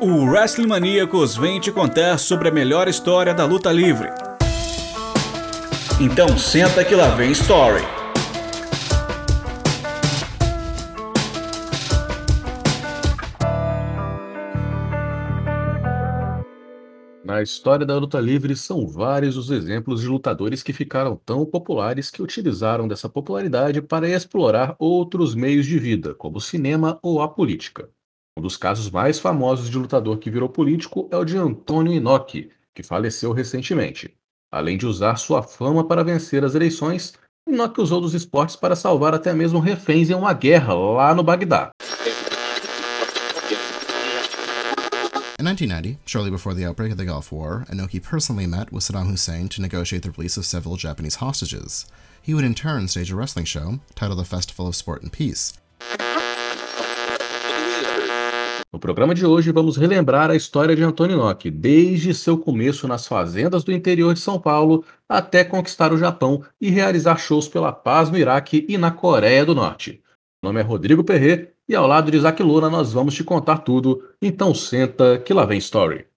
O Wrestling Maníacos vem te contar sobre a melhor história da luta livre. Então senta que lá vem Story. Na história da luta livre, são vários os exemplos de lutadores que ficaram tão populares que utilizaram dessa popularidade para explorar outros meios de vida, como o cinema ou a política. Um dos casos mais famosos de lutador que virou político é o de Antônio Inoki, que faleceu recentemente. Além de usar sua fama para vencer as eleições, Inoki usou dos esportes para salvar até mesmo reféns em uma guerra lá no Bagdá. In 1990, shortly before the outbreak of the Gulf War, Inoki personally met with Saddam Hussein to negotiate the release of several Japanese hostages. He would in turn stage a wrestling show titled The Festival of Sport and Peace. No programa de hoje, vamos relembrar a história de Antônio Inoki, desde seu começo nas fazendas do interior de São Paulo até conquistar o Japão e realizar shows pela paz no Iraque e na Coreia do Norte. Meu nome é Rodrigo Perret e ao lado de Isaac Luna nós vamos te contar tudo, então senta que lá vem Story.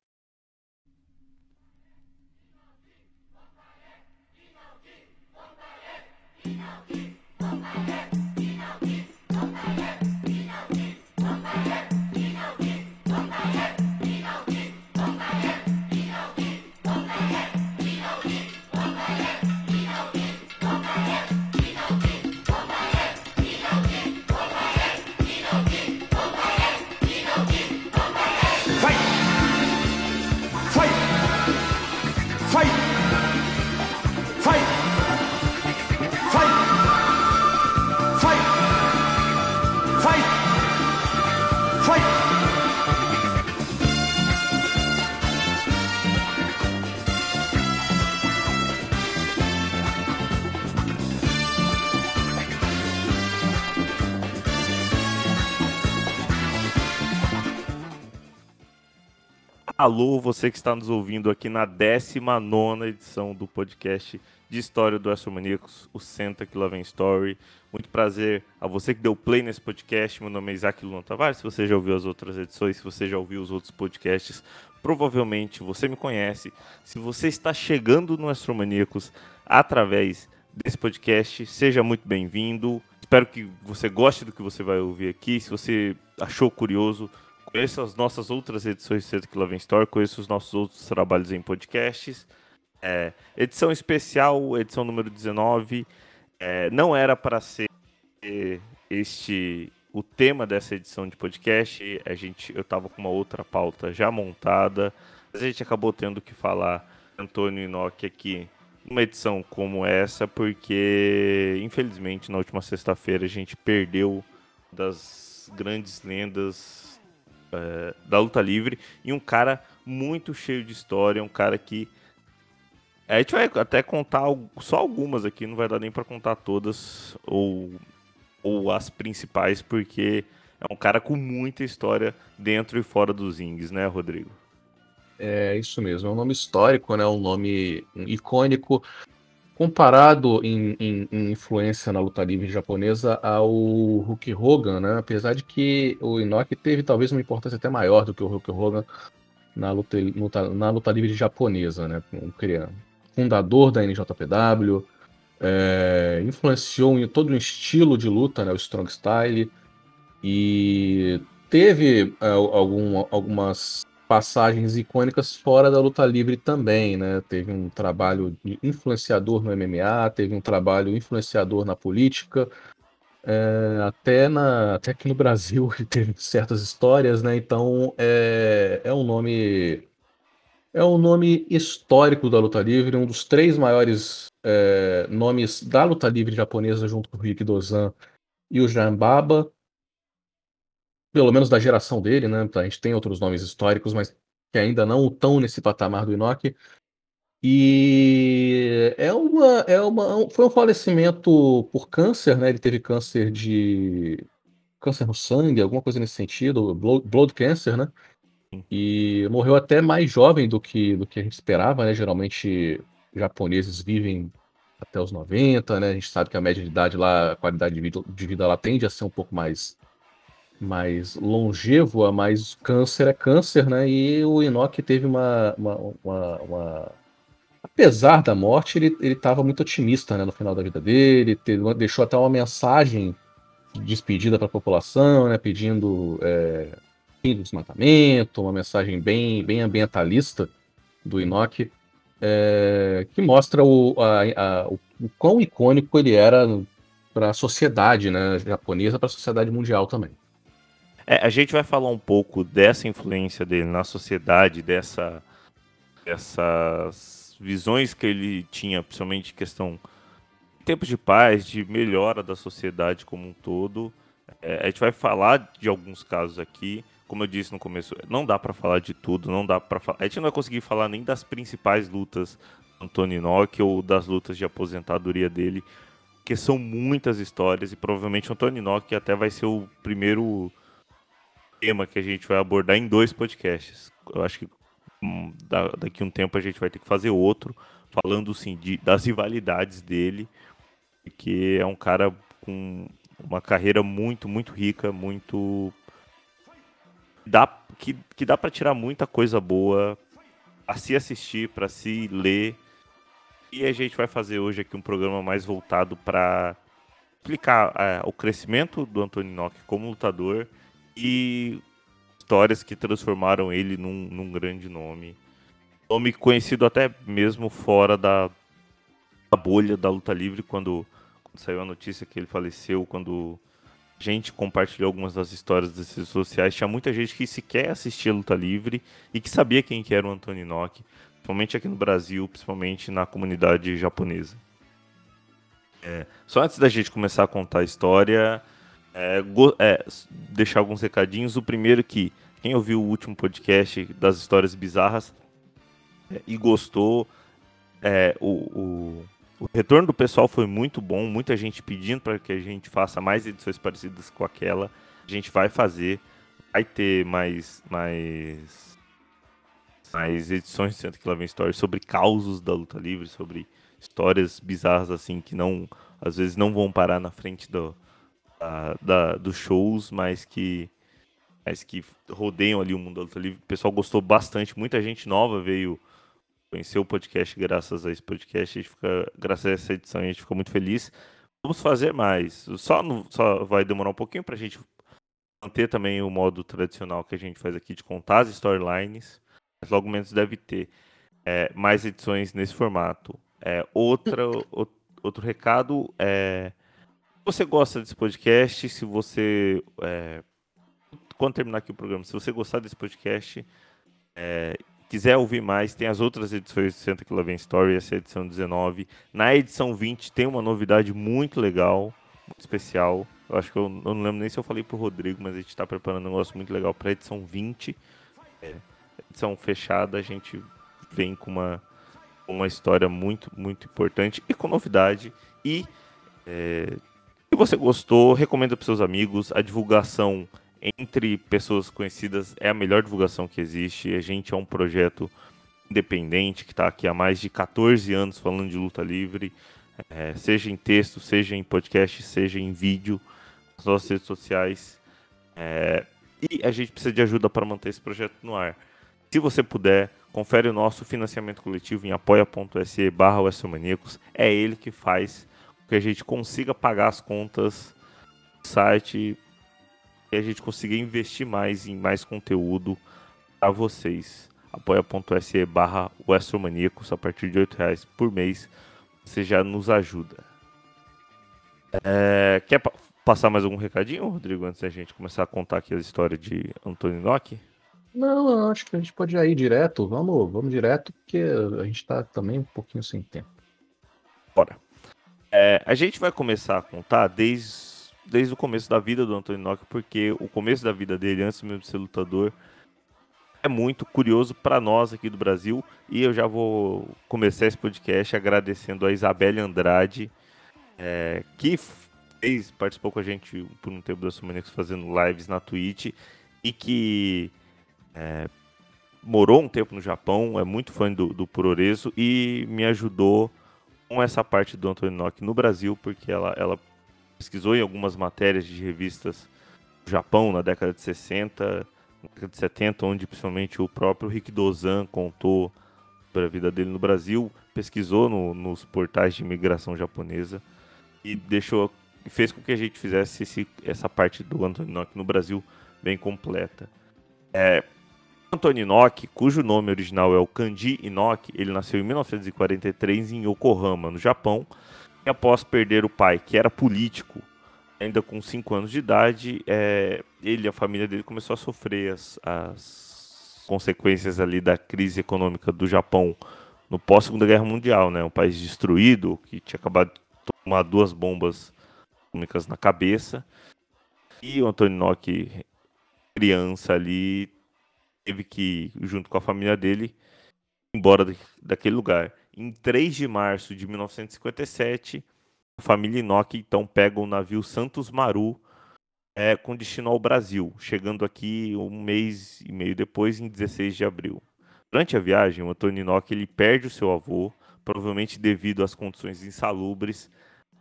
Alô, você que está nos ouvindo aqui na 19 edição do podcast de história do Astromaníacos, o Senta que lá vem Story. Muito prazer a você que deu play nesse podcast. Meu nome é Isaac Luna Tavares. Se você já ouviu as outras edições, se você já ouviu os outros podcasts, provavelmente você me conhece. Se você está chegando no Astromaníacos através desse podcast, seja muito bem-vindo. Espero que você goste do que você vai ouvir aqui. Se você achou curioso, Conheça as nossas outras edições do Centro que Lá Vem Store, conheça os nossos outros trabalhos em podcasts. É, edição especial, edição número 19. É, não era para ser este o tema dessa edição de podcast. A gente, eu estava com uma outra pauta já montada. A gente acabou tendo que falar Antônio Inoki aqui numa edição como essa, porque infelizmente na última sexta-feira a gente perdeu das grandes lendas é, da luta livre e um cara muito cheio de história, um cara que a gente vai até contar só algumas aqui, não vai dar nem para contar todas ou ou as principais, porque é um cara com muita história dentro e fora dos rings, né, Rodrigo? É isso mesmo, é um nome histórico, né? um nome icônico, comparado em, em- em influência na luta livre japonesa ao Hulk Hogan, né? apesar de que o Inoki teve talvez uma importância até maior do que o Hulk Hogan na luta, luta- na luta livre japonesa, né? Fundador da NJPW, é, influenciou em todo um estilo de luta, né? o Strong Style, e teve é, algum- algumas passagens icônicas fora da luta livre também, né? Teve um trabalho de influenciador no MMA, teve um trabalho influenciador na política, é, até, na, até aqui no Brasil teve certas histórias, né? Então é, é um nome é um nome histórico da luta livre, um dos três maiores é, nomes da luta livre japonesa, junto com o Rick Dozan e o Jambaba pelo menos da geração dele, né? A gente tem outros nomes históricos, mas que ainda não estão nesse patamar do Inoki. E é uma, é uma, foi um falecimento por câncer, né? Ele teve câncer de câncer no sangue, alguma coisa nesse sentido, blood, blood cancer, né? E morreu até mais jovem do que, do que a gente esperava, né? Geralmente japoneses vivem até os 90, né? A gente sabe que a média de idade lá, a qualidade de vida, de vida lá tende a ser um pouco mais mais longevo, a mais câncer é câncer, né? E o Inoki teve uma, uma, uma, uma... Apesar da morte, ele estava muito otimista né, no final da vida dele, teve, deixou até uma mensagem de despedida para a população, né, pedindo é, fim do desmatamento, uma mensagem bem, bem ambientalista do Inoki, é, que mostra o, a, a, o, o quão icônico ele era para a sociedade né, japonesa, para a sociedade mundial também. É, a gente vai falar um pouco dessa influência dele na sociedade, dessa, dessas visões que ele tinha, principalmente questão de tempos de paz, de melhora da sociedade como um todo. É, a gente vai falar de alguns casos aqui. Como eu disse no começo, não dá para falar de tudo, não dá para A gente não vai conseguir falar nem das principais lutas do Antônio Inoki ou das lutas de aposentadoria dele, porque são muitas histórias e provavelmente o Antônio Inoki até vai ser o primeiro tema que a gente vai abordar em dois podcasts. Eu acho que hum, daqui um tempo a gente vai ter que fazer outro, falando sim de, das rivalidades dele, que é um cara com uma carreira muito, muito rica, muito. Dá, que, que dá para tirar muita coisa boa a se assistir, para se ler. E a gente vai fazer hoje aqui um programa mais voltado para explicar é, o crescimento do Antônio Nock como lutador e histórias que transformaram ele num, num grande nome. Nome conhecido até mesmo fora da, da bolha da luta livre, quando, quando, saiu a notícia que ele faleceu, quando a gente compartilhou algumas das histórias das redes sociais, tinha muita gente que sequer assistia a luta livre e que sabia quem que era o Antônio Inoki, principalmente aqui no Brasil, principalmente na comunidade japonesa. É, só antes da gente começar a contar a história, é, é, deixar alguns recadinhos. O primeiro que quem ouviu o último podcast das histórias bizarras é, e gostou, é, o, o, o, retorno do pessoal foi muito bom. Muita gente pedindo para que a gente faça mais edições parecidas com aquela. A gente vai fazer. Vai ter mais, mais, mais edições Santa que lá vem Story sobre causos da luta livre, sobre histórias bizarras assim que não às vezes não vão parar na frente do, da, dos shows, mas que, mas que rodeiam ali o mundo da luta livre. O pessoal gostou bastante, muita gente nova veio conhecer o podcast graças a esse podcast. A gente fica, graças a essa edição, a gente fica muito feliz. Vamos fazer mais. Só, no, só vai demorar um pouquinho para a gente manter também o modo tradicional que a gente faz aqui de contar as storylines. Mas logo menos deve ter é, mais edições nesse formato. É, outra, outro recado é você gosta desse podcast, se você. É, quando terminar aqui o programa, se você gostar desse podcast, é, quiser ouvir mais, tem as outras edições de Santa que Vem Story, essa é a edição 19. Na edição 20 tem uma novidade muito legal, muito especial. Eu acho que eu, eu não lembro nem se eu falei pro Rodrigo, mas a gente está preparando um negócio muito legal para edição 20. É, edição fechada, a gente vem com uma, uma história muito, muito importante e com novidade. E é, se você gostou, recomenda para seus amigos. A divulgação entre pessoas conhecidas é a melhor divulgação que existe. A gente é um projeto independente que está aqui há mais de 14 anos falando de luta livre, é, seja em texto, seja em podcast, seja em vídeo, nas nossas redes sociais. É, e a gente precisa de ajuda para manter esse projeto no ar. Se você puder, confere o nosso financiamento coletivo em apoia.se barra É ele que faz que a gente consiga pagar as contas do site e a gente consiga investir mais em mais conteúdo para vocês. apoia.se barra a partir de R$ reais por mês você já nos ajuda. É, quer pa passar mais algum recadinho, Rodrigo, antes da gente começar a contar aqui a história de Antônio Nock? Não, acho que a gente pode ir direto. Vamos, vamos direto, porque a gente está também um pouquinho sem tempo. Bora. É, a gente vai começar a contar desde, desde o começo da vida do Antônio Nock, porque o começo da vida dele, antes mesmo de ser lutador, é muito curioso para nós aqui do Brasil. E eu já vou começar esse podcast agradecendo a Isabelle Andrade, é, que fez, participou com a gente por um tempo da Sumanex fazendo lives na Twitch e que é, morou um tempo no Japão, é muito fã do, do Puroreso e me ajudou com essa parte do Antônio Nock no Brasil, porque ela, ela pesquisou em algumas matérias de revistas Japão na década de 60, na década de 70, onde principalmente o próprio Rick Dozan contou sobre a vida dele no Brasil, pesquisou no, nos portais de imigração japonesa e deixou fez com que a gente fizesse esse, essa parte do Antônio Inoki no Brasil bem completa. É, Antônio Inoki, cujo nome original é o Kanji Inoki, ele nasceu em 1943 em Yokohama, no Japão, e após perder o pai, que era político, ainda com 5 anos de idade, é, ele e a família dele começou a sofrer as, as consequências ali da crise econômica do Japão no pós Segunda Guerra Mundial, né? Um país destruído que tinha acabado de tomar duas bombas atômicas na cabeça. E o Antônio Nock, criança ali, teve que, junto com a família dele, embora daquele lugar. Em 3 de março de 1957, a família Inoki então pega o navio Santos Maru é, com destino ao Brasil, chegando aqui um mês e meio depois, em 16 de abril. Durante a viagem, o Antônio Inoki ele perde o seu avô, provavelmente devido às condições insalubres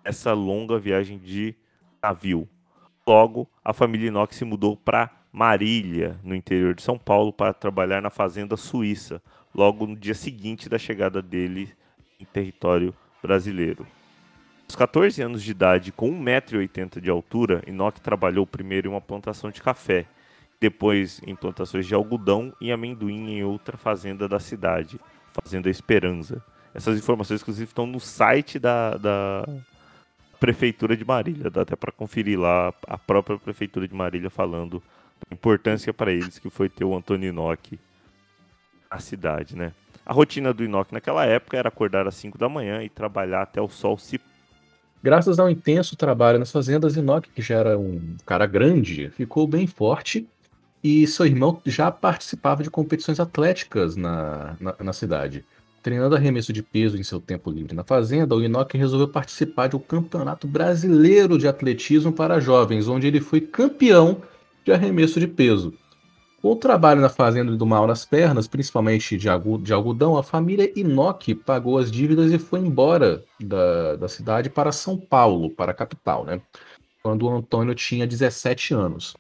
essa longa viagem de navio. Logo, a família Inox se mudou para Marília, no interior de São Paulo, para trabalhar na fazenda suíça, logo no dia seguinte da chegada dele em território brasileiro. Aos 14 anos de idade, com 1,80m de altura, Inoki trabalhou primeiro em uma plantação de café, depois em plantações de algodão e amendoim em outra fazenda da cidade, Fazenda Esperança. Essas informações, inclusive, estão no site da, da, Prefeitura de Marília. Dá até para conferir lá a própria Prefeitura de Marília falando importância para eles que foi ter o Antônio Inoki na cidade, né? A rotina do Inoki naquela época era acordar às 5 da manhã e trabalhar até o sol se Graças ao intenso trabalho nas fazendas, Inoki, que já era um cara grande, ficou bem forte e seu irmão já participava de competições atléticas na, na, na cidade. Treinando arremesso de peso em seu tempo livre na fazenda, o Inoki resolveu participar de um campeonato brasileiro de atletismo para jovens, onde ele foi campeão de arremesso de peso. Com o trabalho na fazenda do mal nas pernas, principalmente de, algodão, a família Inoki pagou as dívidas e foi embora da, da cidade para São Paulo, para a capital, né? quando o Antônio tinha 17 anos.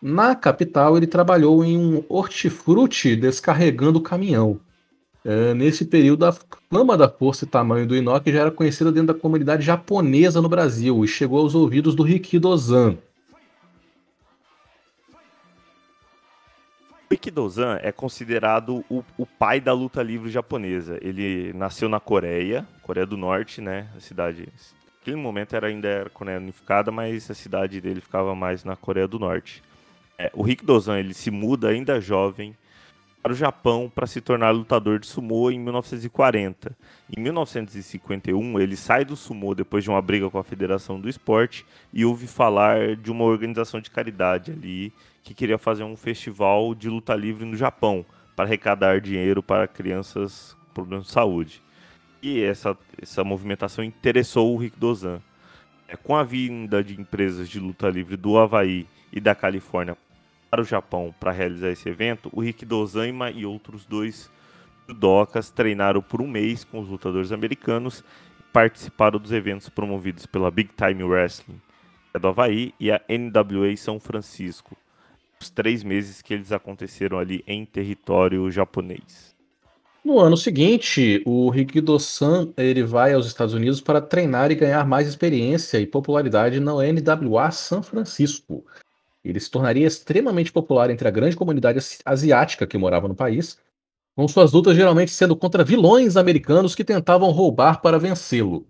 Na capital, ele trabalhou em um hortifruti descarregando caminhão. É, nesse período, a fama da força e tamanho do Inoki já era conhecida dentro da comunidade japonesa no Brasil e chegou aos ouvidos do Rikidozan. O Rikidozan é considerado o, o, pai da luta livre japonesa. Ele nasceu na Coreia, Coreia do Norte, né? A cidade. Naquele momento era ainda era Coreia unificada, mas a cidade dele ficava mais na Coreia do Norte. É, o Rikidozan ele se muda ainda jovem para o Japão para se tornar lutador de sumô em 1940. Em 1951, ele sai do sumô depois de uma briga com a Federação do Esporte e ouve falar de uma organização de caridade ali que queria fazer um festival de luta livre no Japão para arrecadar dinheiro para crianças com problemas de saúde. E essa, essa movimentação interessou o Rick Dozan. É, com a vinda de empresas de luta livre do Havaí e da Califórnia para o Japão para realizar esse evento, o Rick Dozaima e outros dois judocas treinaram por um mês com os lutadores americanos e participaram dos eventos promovidos pela Big Time Wrestling é do Havaí e a NWA São Francisco. Os três meses que eles aconteceram ali em território japonês. No ano seguinte, o Rikido-san ele vai aos Estados Unidos para treinar e ganhar mais experiência e popularidade na NWA São Francisco. Ele se tornaria extremamente popular entre a grande comunidade asiática que morava no país, com suas lutas geralmente sendo contra vilões americanos que tentavam roubar para vencê-lo.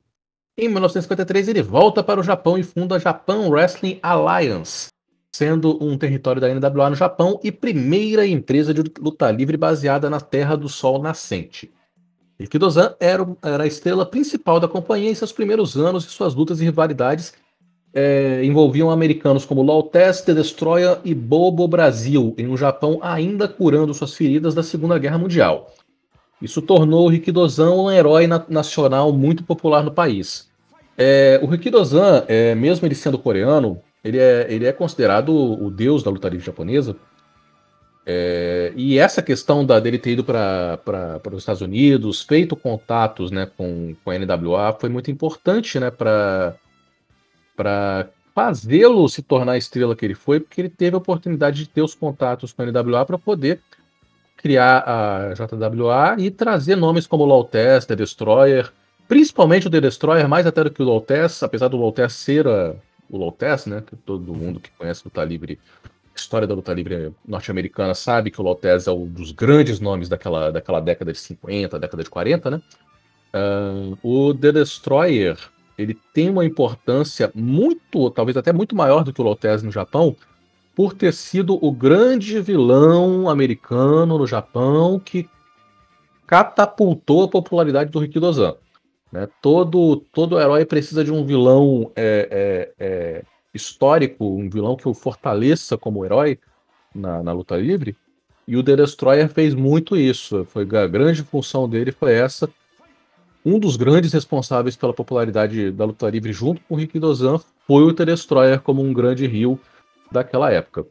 Em 1953, ele volta para o Japão e funda a Japan Wrestling Alliance, sendo um território da NWA no Japão e primeira empresa de luta livre baseada na Terra do Sol Nascente. Ikidozan era, era a estrela principal da companhia em seus primeiros anos e suas lutas e rivalidades é, envolviam americanos como Lautes, The Destroyer e Bobo Brasil, em um Japão ainda curando suas feridas da Segunda Guerra Mundial. Isso tornou o Rikidozan um herói na nacional muito popular no país. É, o Rikidozan, é, mesmo ele sendo coreano, ele é, ele é considerado o deus da luta livre japonesa. É, e essa questão da, dele ter ido para os Estados Unidos, feito contatos né, com, com a NWA, foi muito importante né, para para fazê-lo se tornar a estrela que ele foi, porque ele teve a oportunidade de ter os contatos com a NWA para poder criar a JWA e trazer nomes como Lautez, The Destroyer, principalmente o The Destroyer, mais até do que o Lautez, apesar do Lautez ser a, o Lautez, né? Que todo mundo que conhece luta livre, história da luta livre norte-americana sabe que o Lautez é um dos grandes nomes daquela, daquela década de 50, década de 40, né? Uh, o The Destroyer ele tem uma importância muito, talvez até muito maior do que o Lotez no Japão, por ter sido o grande vilão americano no Japão que catapultou a popularidade do Rikidozan. Né? Todo, todo herói precisa de um vilão é, é, é, histórico, um vilão que o fortaleça como herói na, na luta livre. E o The Destroyer fez muito isso. Foi a grande função dele foi essa um dos grandes responsáveis pela popularidade da luta livre junto com o Rick Dozan foi o The Destroyer como um grande rio daquela época.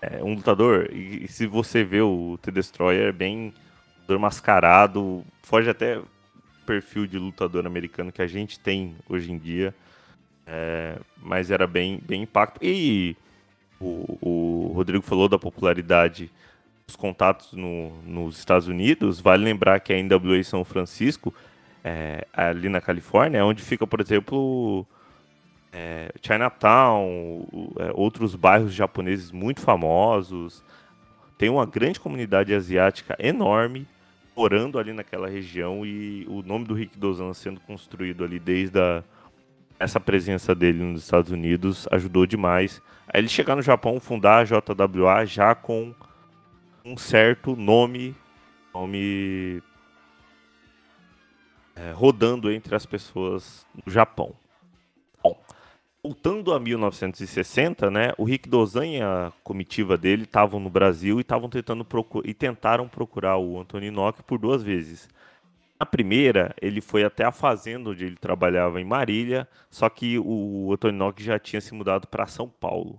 É um lutador, e, se você vê o The Destroyer, é bem lutador mascarado, foge até perfil de lutador americano que a gente tem hoje em dia, é, mas era bem, bem impacto. E o, o Rodrigo falou da popularidade os contatos no, nos Estados Unidos, vale lembrar que a NWA São Francisco, é, ali na Califórnia, é onde fica, por exemplo, é, Chinatown, é, outros bairros japoneses muito famosos. Tem uma grande comunidade asiática enorme morando ali naquela região e o nome do Rick Dozan sendo construído ali desde a, essa presença dele nos Estados Unidos ajudou demais. Aí ele chegar no Japão, fundar a JWA já com um certo nome, nome é, rodando entre as pessoas no Japão. Bom, voltando a 1960, né, o Rick Dozan e a comitiva dele estavam no Brasil e estavam tentando e tentaram procurar o Antônio Inoki por duas vezes. Na primeira, ele foi até a fazenda onde ele trabalhava em Marília, só que o Antônio Inoki já tinha se mudado para São Paulo.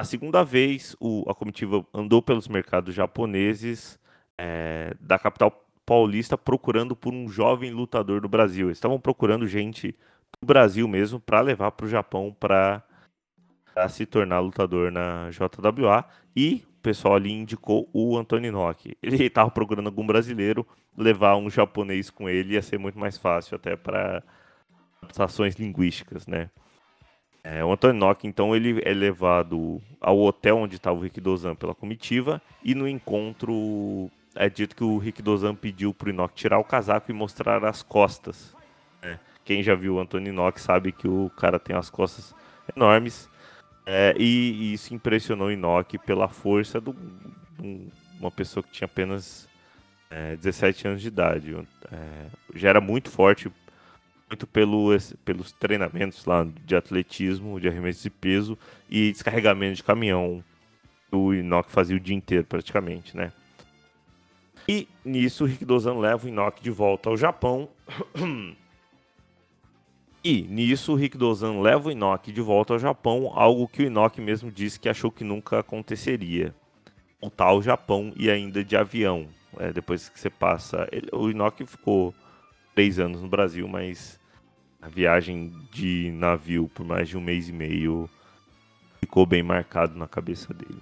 A segunda vez, o, a comitiva andou pelos mercados japoneses é, da capital paulista procurando por um jovem lutador do Brasil. Eles estavam procurando gente do Brasil mesmo para levar para o Japão para se tornar lutador na JWA. E o pessoal ali indicou o Antônio Inoki. Ele estava procurando algum brasileiro, levar um japonês com ele ia ser muito mais fácil até para adaptações linguísticas, né? É, o Antônio Nock, então, ele é levado ao hotel onde estava o Rick Dozan pela comitiva e no encontro é dito que o Rick Dozan pediu para o Inoki tirar o casaco e mostrar as costas. É, quem já viu o Antônio Inoki sabe que o cara tem as costas enormes é, e, e, isso impressionou o pela força de um, uma pessoa que tinha apenas 17 é, anos de idade. É, já era muito forte muito pelo, pelos treinamentos lá de atletismo, de arremesso de peso e descarregamento de caminhão. O Inoki fazia o dia inteiro praticamente, né? E nisso o Rick Dozan leva o Inoki de volta ao Japão. e nisso o Rick Dozan leva o Inoki de volta ao Japão, algo que o Inoki mesmo disse que achou que nunca aconteceria. Voltar ao Japão e ainda de avião. É, depois que você passa. Ele, o Inoki ficou três anos no Brasil, mas a viagem de navio por mais de um mês e meio ficou bem marcado na cabeça dele.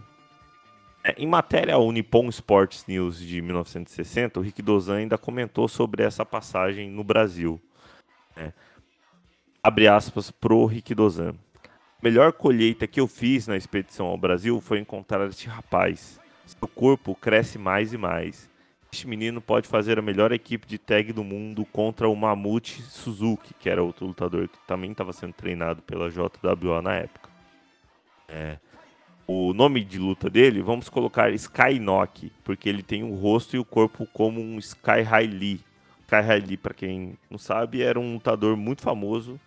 É, em matéria ao Nippon Sports News de 1960, o Rick Dozan ainda comentou sobre essa passagem no Brasil. É, abre aspas pro Rick Dozan. A melhor colheita que eu fiz na expedição ao Brasil foi encontrar este rapaz. Seu corpo cresce mais e mais. Este menino pode fazer a melhor equipe de tag do mundo contra o Mamute Suzuki, que era outro lutador que também estava sendo treinado pela JWA na época. É. O nome de luta dele, vamos colocar Sky Knock, porque ele tem o rosto e o corpo como um Sky High Lee. Sky High Lee, para quem não sabe, era um lutador muito famoso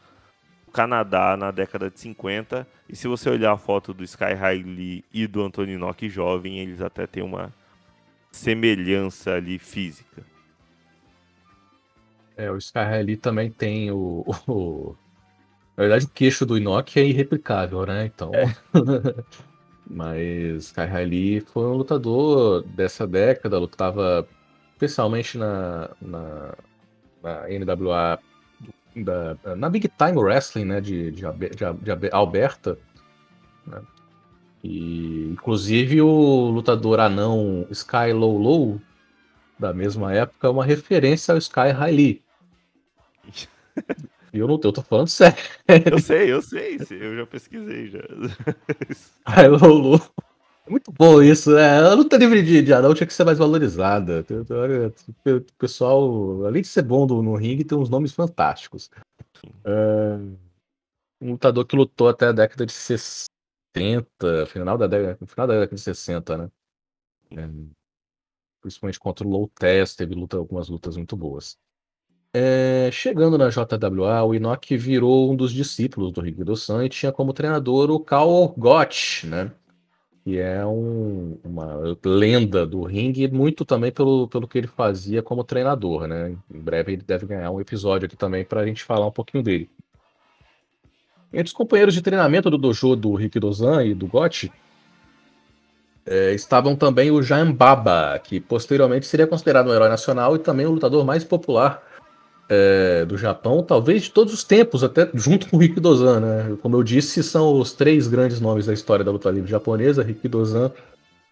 no Canadá na década de 50. E se você olhar a foto do Sky High Lee e do Anthony Nock jovem, eles até têm uma semelhança ali física. É, o Sky ali também tem o, o, Na verdade, o queixo do Inoki é irreplicável, né? Então. É. Mas Sky Lee foi um lutador dessa década, lutava especialmente na, na, na NWA da- na Big Time Wrestling, né, de, de, de, de Alberta. né? E, inclusive, o lutador anão Sky Low Low, da mesma época, é uma referência ao Sky High Lee. E eu não eu tô falando sério. Eu sei, eu sei, eu já pesquisei já. Sky Low Low. É muito bom isso, né? A luta livre de, de anão tinha que ser mais valorizada. O pessoal, além de ser bom no ringue, tem uns nomes fantásticos. É, um lutador que lutou até a década de 60, final da década, final da década de 60, né? É, principalmente contra o Low Test, teve luta, algumas lutas muito boas. É, chegando na JWA, o Inoki virou um dos discípulos do Rikido-san e tinha como treinador o Kao Gotch, né? Que é um- uma lenda do ringue, muito também pelo, pelo que ele fazia como treinador, né? Em breve ele deve ganhar um episódio aqui também para a gente falar um pouquinho dele. Entre os companheiros de treinamento do dojo do Rikidozan e do Gotti, eh, estavam também o Jain Baba, que posteriormente seria considerado um herói nacional e também o lutador mais popular eh, do Japão, talvez de todos os tempos, até junto com o Rikidozan, né? Como eu disse, são os três grandes nomes da história da luta livre japonesa, Rikidozan,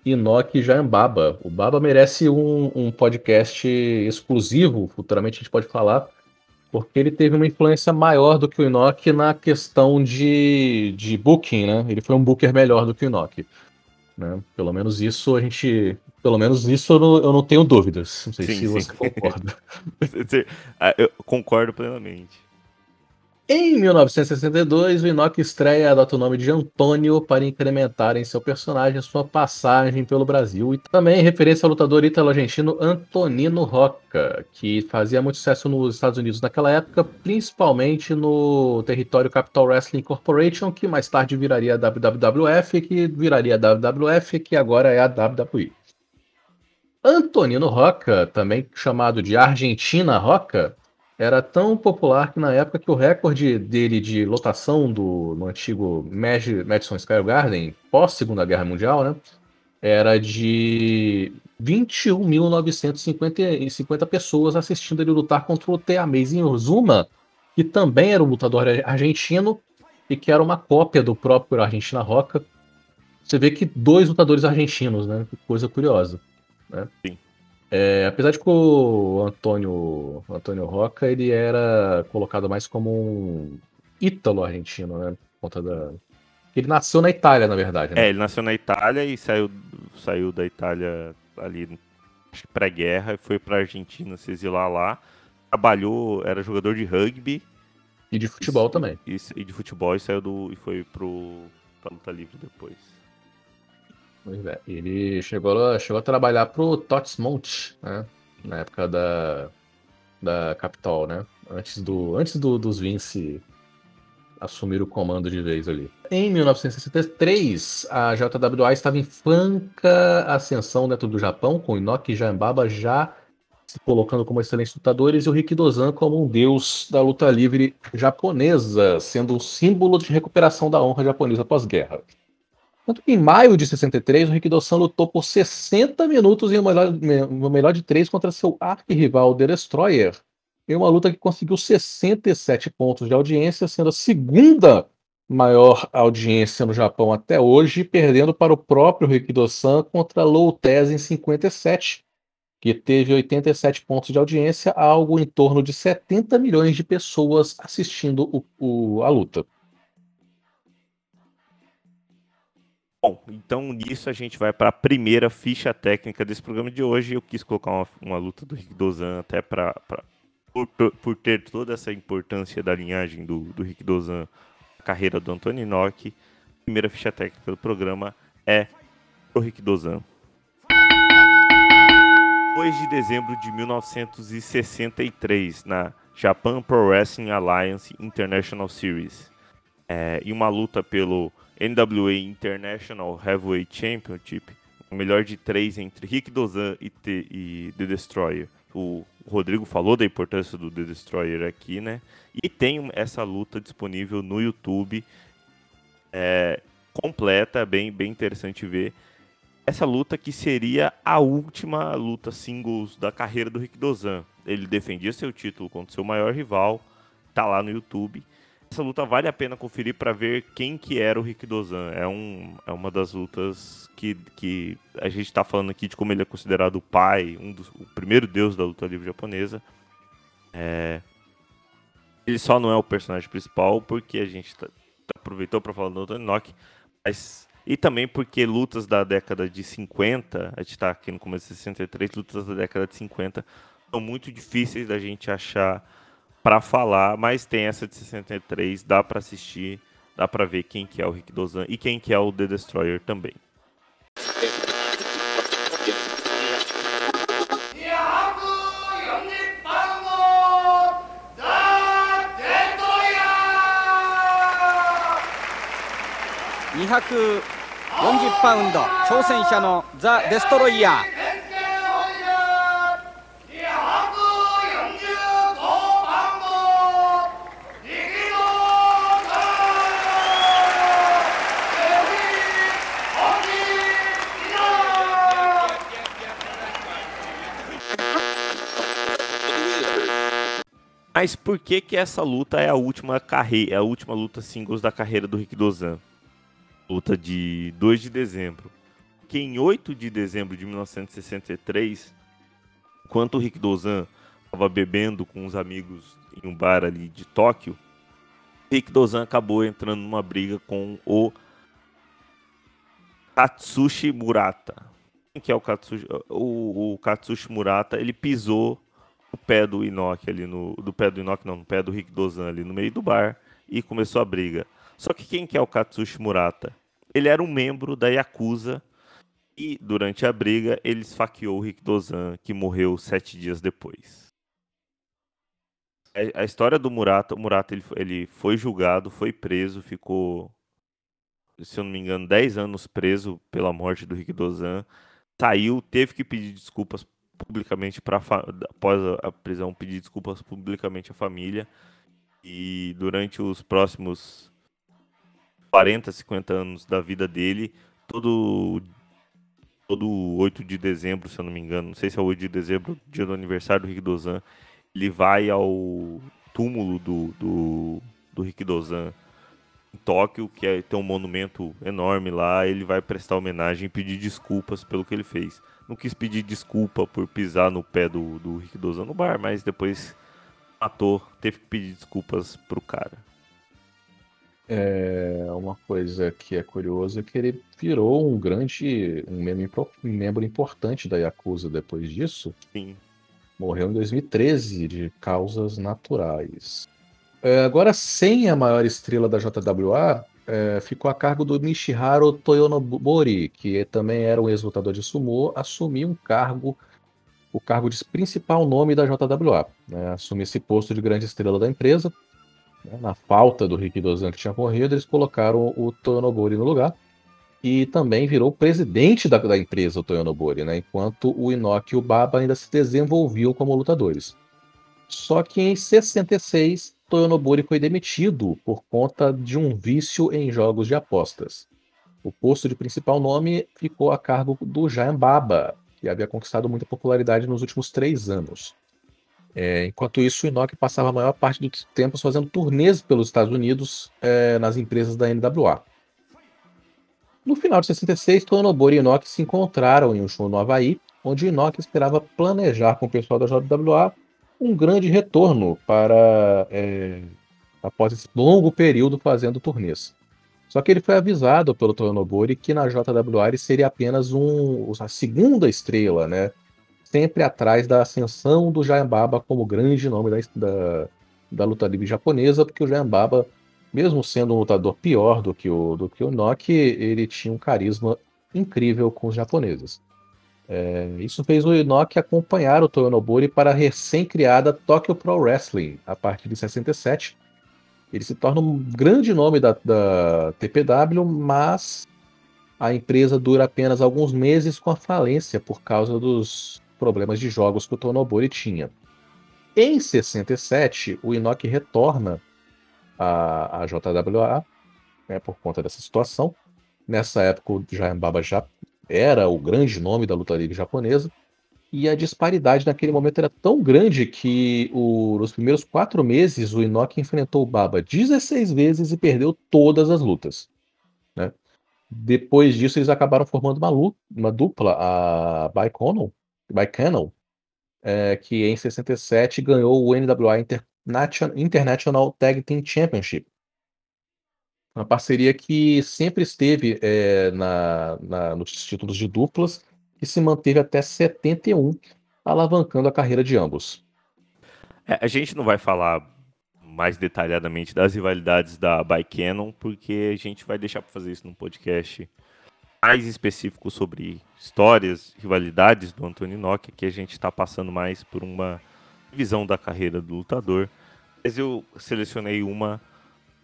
Inoki e Jain Baba. O Baba merece um, um podcast exclusivo, futuramente a gente pode falar, porque ele teve uma influência maior do que o Inoki na questão de, de booking, né? Ele foi um booker melhor do que o Inoki. Né? Pelo menos isso a gente. Pelo menos isso eu não, eu não tenho dúvidas. Não sei Sim, se sim. você concorda. Ah, eu concordo plenamente. Em 1962, o Inoki estreia adota o nome de Antônio para incrementar em seu personagem sua passagem pelo Brasil e também referência ao lutador ítalo-argentino Antonino Rocca, que fazia muito sucesso nos Estados Unidos naquela época, principalmente no território Capital Wrestling Corporation, que mais tarde viraria a WWF, que viraria a WWF, que agora é a WWE. Antonino Rocca, também chamado de Argentina Rocca, era tão popular que na época que o recorde dele de lotação do, no antigo Mad- Madison Square Garden, pós Segunda Guerra Mundial, né, era de 21.950 pessoas assistindo ele lutar contra o The Amazing Ozuma, que também era um lutador argentino e que era uma cópia do próprio Argentina Rocca. Você vê que dois lutadores argentinos, né? Que coisa curiosa. Né? Sim. É, apesar de que o Antônio, Antônio Roca ele era colocado mais como um ítalo-argentino, né? Por conta da. Ele nasceu na Itália, na verdade. Né? É, ele nasceu na Itália e saiu, saiu da Itália ali acho que pré-guerra e foi pra Argentina se exilar lá. Trabalhou, era jogador de rugby E de futebol Isso. também. e, e de futebol e saiu do. e foi pro. pra luta livre depois. Pois é. Ele chegou chegou a trabalhar pro Totsmont, né? Na época da, da Capital, né? Antes, do, antes do, dos Vince assumir o comando de vez ali. Em 1963, a JWA estava em franca ascensão dentro do Japão, com Inoki e Jambaba já se colocando como excelentes lutadores e o Rikidozan como um deus da luta livre japonesa, sendo um símbolo de recuperação da honra japonesa pós-guerra. Tanto que em maio de 63, o Rikidozan lutou por 60 minutos em uma melhor, uma melhor de três contra seu arquirrival The Destroyer, em uma luta que conseguiu 67 pontos de audiência, sendo a segunda maior audiência no Japão até hoje, perdendo para o próprio Rikidozan contra Low Tez em 57, que teve 87 pontos de audiência, algo em torno de 70 milhões de pessoas assistindo o- o- a luta. Bom, então nisso a gente vai para a primeira ficha técnica desse programa de hoje. Eu quis colocar uma, uma luta do Rick Dozan até para por, por ter toda essa importância da linhagem do, do Rick Dozan, a carreira do Antônio Inoki. A primeira ficha técnica do programa é o Rick Dozan. 2 de dezembro de 1963, na Japan Pro Wrestling Alliance International Series. É, em uma luta pelo NWA International Heavyweight Championship, o melhor de três entre Rick Dozan e, T- e The Destroyer. O Rodrigo falou da importância do The Destroyer aqui, né? E tem essa luta disponível no YouTube, é, completa, bem, bem interessante ver. Essa luta que seria a última luta singles da carreira do Rick Dozan. Ele defendia seu título contra seu maior rival, tá lá no YouTube. Essa luta vale a pena conferir para ver quem que era o Rikidozan. É, um, é uma das lutas que, que a gente tá falando aqui de como ele é considerado o pai, um dos, o primeiro deus da luta livre japonesa. É, ele só não é o personagem principal porque a gente tá, aproveitou para falar do Tony Nock, mas e também porque lutas da década de 50, a gente está aqui no começo de 63, lutas da década de 50 são muito difíceis da gente achar para falar, mas tem essa de 63, dá para assistir, dá para ver quem que é o Rick Dozan e quem que é o The Destroyer também. (240 パウンド挑戦者のザ・デストロイヤー Mas por que que essa luta é a última carreira, é a última luta singles da carreira do Rick Dozan? Luta de 2 de dezembro. Que em 8 de dezembro de 1963, enquanto o Rick Dozan estava bebendo com os amigos em um bar ali de Tóquio, Rick Dozan acabou entrando numa briga com o Katsushi Murata. Quem que é o Katsushi? O, o Katsushi Murata, ele pisou no pé do Inoki ali no do pé do Inoki não, no pé do Rick Dozan ali no meio do bar e começou a briga. Só que quem que é o Katsushi Murata? Ele era um membro da Yakuza e durante a briga ele esfaqueou o Rick Dozan, que morreu sete dias depois. A história do Murata, o Murata ele, ele foi julgado, foi preso, ficou, se eu não me engano, 10 anos preso pela morte do Rick Dozan. Saiu, teve que pedir desculpas publicamente para após a prisão pedir desculpas publicamente à família e durante os próximos 40, 50 anos da vida dele, todo todo 8 de dezembro, se eu não me engano, não sei se é 8 de dezembro, dia do aniversário do Rick Dozan, ele vai ao túmulo do, do, do Rick Dozan em Tóquio, que é, tem um monumento enorme lá, ele vai prestar homenagem e pedir desculpas pelo que ele fez. Não quis pedir desculpa por pisar no pé do, do Rick Dozan no bar, mas depois matou, teve que pedir desculpas pro cara. É uma coisa que é curiosa é que ele virou um grande, um membro, um membro importante da Yakuza depois disso. Sim. Morreu em 2013 de causas naturais. É, agora, sem a maior estrela da JWA, é, ficou a cargo do Nishiharu Toyonobori, que também era um ex-lutador de sumô, assumir um cargo, o cargo de principal nome da JWA. Né? Assumir esse posto de grande estrela da empresa, né, na falta do Rick Dozan que tinha morrido, eles colocaram o Toyonobori no lugar. E também virou presidente da, da empresa, o Toyonobori, né? enquanto o Inoki e o Baba ainda se desenvolviam como lutadores. Só que em 66, Toyonobori foi demitido por conta de um vício em jogos de apostas. O posto de principal nome ficou a cargo do Giant Baba, que havia conquistado muita popularidade nos últimos três anos. É, enquanto isso, o Inoki passava a maior parte do tempo fazendo turnês pelos Estados Unidos é, nas empresas da NWA. No final de 66, Tonobori e Inoki se encontraram em um show no Havaí, onde Inoki esperava planejar com o pessoal da JWA um grande retorno para é, após esse longo período fazendo turnês. Só que ele foi avisado pelo Tonobori que na JWA seria apenas um, a segunda estrela, né? sempre atrás da ascensão do Jayambaba como grande nome da, da, da luta livre japonesa, porque o Jayambaba, mesmo sendo um lutador pior do que o, do que o Noki, ele tinha um carisma incrível com os japoneses. É, isso fez o Inoki acompanhar o Toyonobori para a recém-criada Tokyo Pro Wrestling, a partir de 67. Ele se torna um grande nome da, da TPW, mas a empresa dura apenas alguns meses com a falência por causa dos problemas de jogos que o Tonobori tinha. Em 67, o Inoki retorna à, à JWA né, por conta dessa situação. Nessa época, o Giant Baba já era o grande nome da luta livre japonesa. E a disparidade naquele momento era tão grande que o nos primeiros 4 meses o Inoki enfrentou o Baba 16 vezes e perdeu todas as lutas, né. Depois disso eles acabaram formando uma lu uma dupla, a Baikonur Baikanal, eh, que em 67 ganhou o NWA Internation International Tag Team Championship. Uma parceria que sempre esteve, eh, na na nos títulos de duplas e se manteve até 71, alavancando a carreira de ambos. É, a gente não vai falar mais detalhadamente das rivalidades da Baikonur, porque a gente vai deixar para fazer isso num podcast mais específico sobre histórias, rivalidades do Anthony Inoki, aqui a gente está passando mais por uma visão da carreira do lutador. Mas eu selecionei uma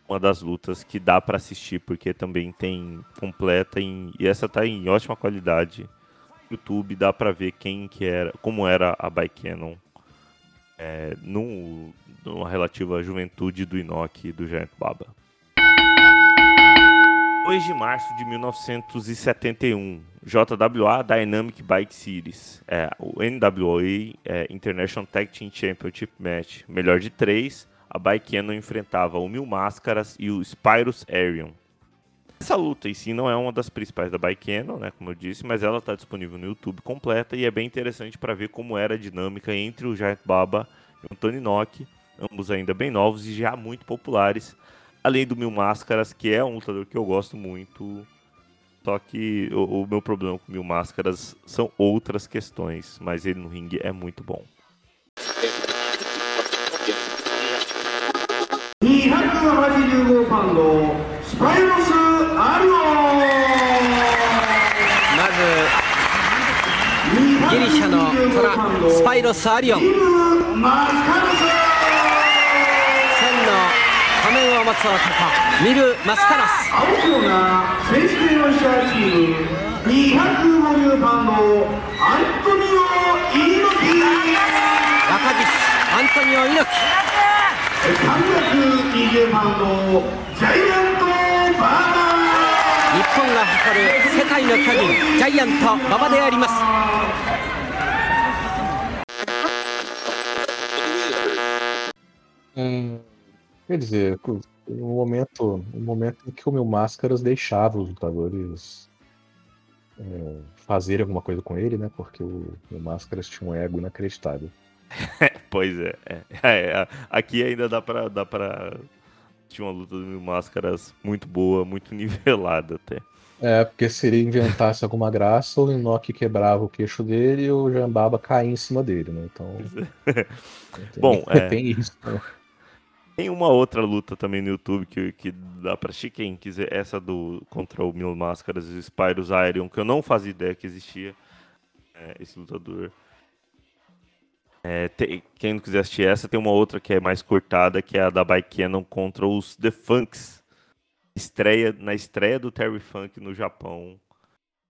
uma das lutas que dá para assistir, porque também tem completa em, e essa tá em ótima qualidade. YouTube dá para ver quem que era, como era a Baikonur é, no, numa relativa juventude do Inoki e do Giant Baba. 2 de março de 1971, JWA Dynamic Bike Series, é, o NWA é, International Tag Team Championship Match, melhor de três, a Baikonur enfrentava o Mil Máscaras e o Spyros Arion. Essa luta em si não é uma das principais da Baikonur, né, como eu disse, mas ela está disponível no YouTube completa e é bem interessante para ver como era a dinâmica entre o Giant Baba e o Tony Nock, ambos ainda bem novos e já muito populares, além do Mil Máscaras, que é um lutador que eu gosto muito, só que o, o meu problema com Mil Máscaras são outras questões, mas ele no ringue é muito bom. 285パウンドスパイロス・アリオまずギリシャの虎スパイロス・アリオン。千の仮面を持つ男ミル・マスカラス。青コーナー正式ロシアチー。ム250パウンドアントニオ・イノキ若獅子アントニオ猪木320パウンドジャイアント・バーバ日本が誇る世界の巨人ジャイアント馬場であります Hum, quer dizer, co no momento no momento em que o Mil Máscaras deixava os lutadores, eh, fazerem alguma coisa com ele, né, porque o Mil Máscaras tinha um ego inacreditável. Pois é, é, é, aqui ainda dá pra, dá pra. Tinha uma luta do Mil Máscaras muito boa, muito nivelada até. É, porque se ele inventasse alguma graça, o Inoki quebrava o queixo dele e o Jambaba caía em cima dele, né, então Bom, é. tem isso, né. Tem uma outra luta também no YouTube que, que dá pra assistir, quem quiser, essa do contra o Mil Máscaras e Spyros Iron, que eu não fazia ideia que existia, é, esse lutador. É, quem não quiser assistir essa, tem uma outra que é mais cortada, que é a da Baikonur contra os The Funks. Estreia, na estreia do Terry Funk no Japão.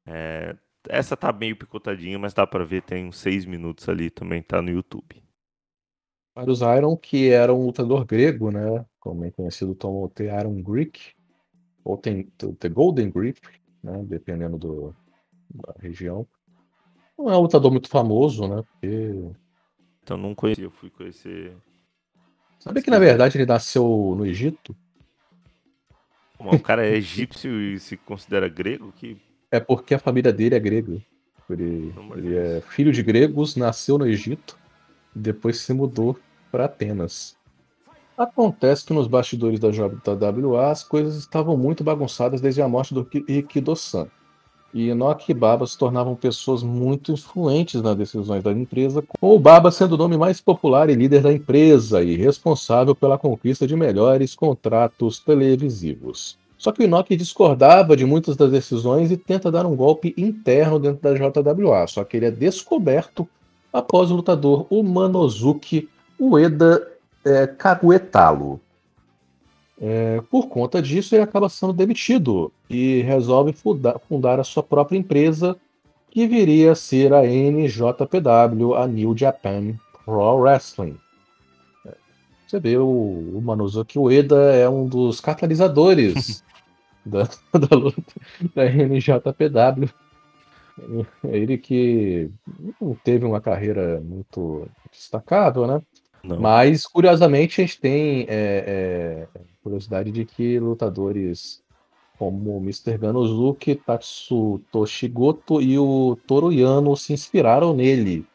É, essa tá meio picotadinha, mas dá pra ver, tem uns 6 minutos ali, também tá no YouTube. Varus Iron, que era um lutador grego, né, também conhecido como The Iron Greek, ou tem The Golden Greek, né, dependendo do da região. Não é um lutador muito famoso, né, porque Então não conhecia, eu fui conhecer. Sabe que na verdade ele nasceu no Egito? O cara é egípcio e se considera grego? Que É porque a família dele é grega. Ele, ele é filho de gregos, nasceu no Egito e depois se mudou para Atenas. Acontece que nos bastidores da JWA as coisas estavam muito bagunçadas desde a morte do Ikido-san. E Enoch e Baba se tornavam pessoas muito influentes nas decisões da empresa, com o Baba sendo o nome mais popular e líder da empresa e responsável pela conquista de melhores contratos televisivos. Só que o Inoki discordava de muitas das decisões e tenta dar um golpe interno dentro da JWA, só que ele é descoberto após o lutador Umanozuki Ueda é, caguetá-lo. É, por conta disso, ele acaba sendo demitido e resolve funda- fundar a sua própria empresa, que viria a ser a NJPW, a New Japan Pro Wrestling. É, Você vê, o, o Manozuki Ueda é um dos catalisadores da, da luta da NJPW. Ele que não teve uma carreira muito destacável, né? Não. Mas, curiosamente, a gente tem é, é, curiosidade de que lutadores como Mr. Ganozuki, Tatsutoshi Goto e o Toru Yano se inspiraram nele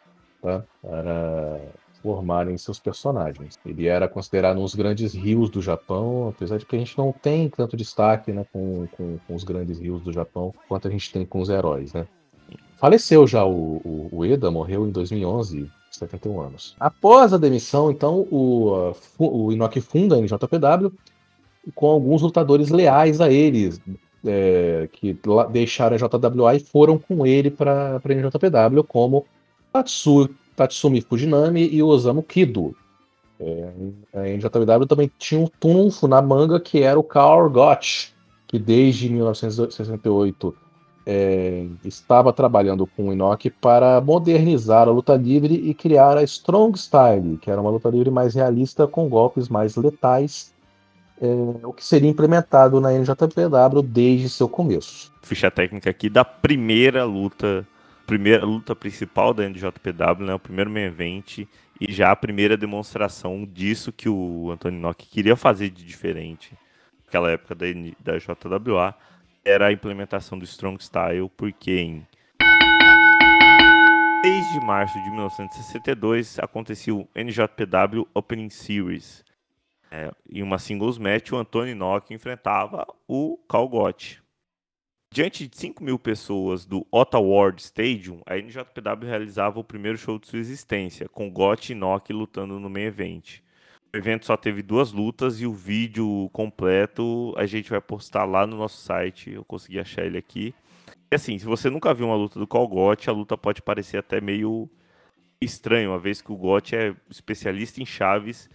tá? para formarem seus personagens. Ele era considerado um dos grandes rios do Japão, apesar de que a gente não tem tanto destaque né, com, com, com os grandes rios do Japão quanto a gente tem com os heróis. Né? Faleceu já o, o, o Eda, morreu em 2011, 71 anos. Após a demissão, então, o, o Inoki funda a NJPW com alguns lutadores leais a eles, é, que deixaram a JWA e foram com ele para a NJPW, como Tatsu, Tatsumi Fujinami e Osamu Kido. É, a NJPW também tinha um trunfo na manga que era o Karl Gotch, que desde 1968 é, estava trabalhando com o Inoki para modernizar a luta livre e criar a Strong Style, que era uma luta livre mais realista com golpes mais letais é, o que seria implementado na NJPW desde seu começo. Ficha técnica aqui da primeira luta, primeira luta principal da NJPW, né, o primeiro main event e já a primeira demonstração disso que o Antônio Nock queria fazer de diferente naquela época da, da JWA era a implementação do Strong Style, porque em 6 de março de 1962 acontecia o NJPW Opening Series, é, em uma singles match, o Antônio Inoki enfrentava o Calgote. Diante de 5 mil pessoas do Ottawa World Stadium, a NJPW realizava o primeiro show de sua existência, com Gotti e Inoki lutando no main event. O evento só teve duas lutas e o vídeo completo a gente vai postar lá no nosso site. Eu consegui achar ele aqui. E assim, se você nunca viu uma luta do Calgote, a luta pode parecer até meio estranho, uma vez que o Gotti é especialista em chaves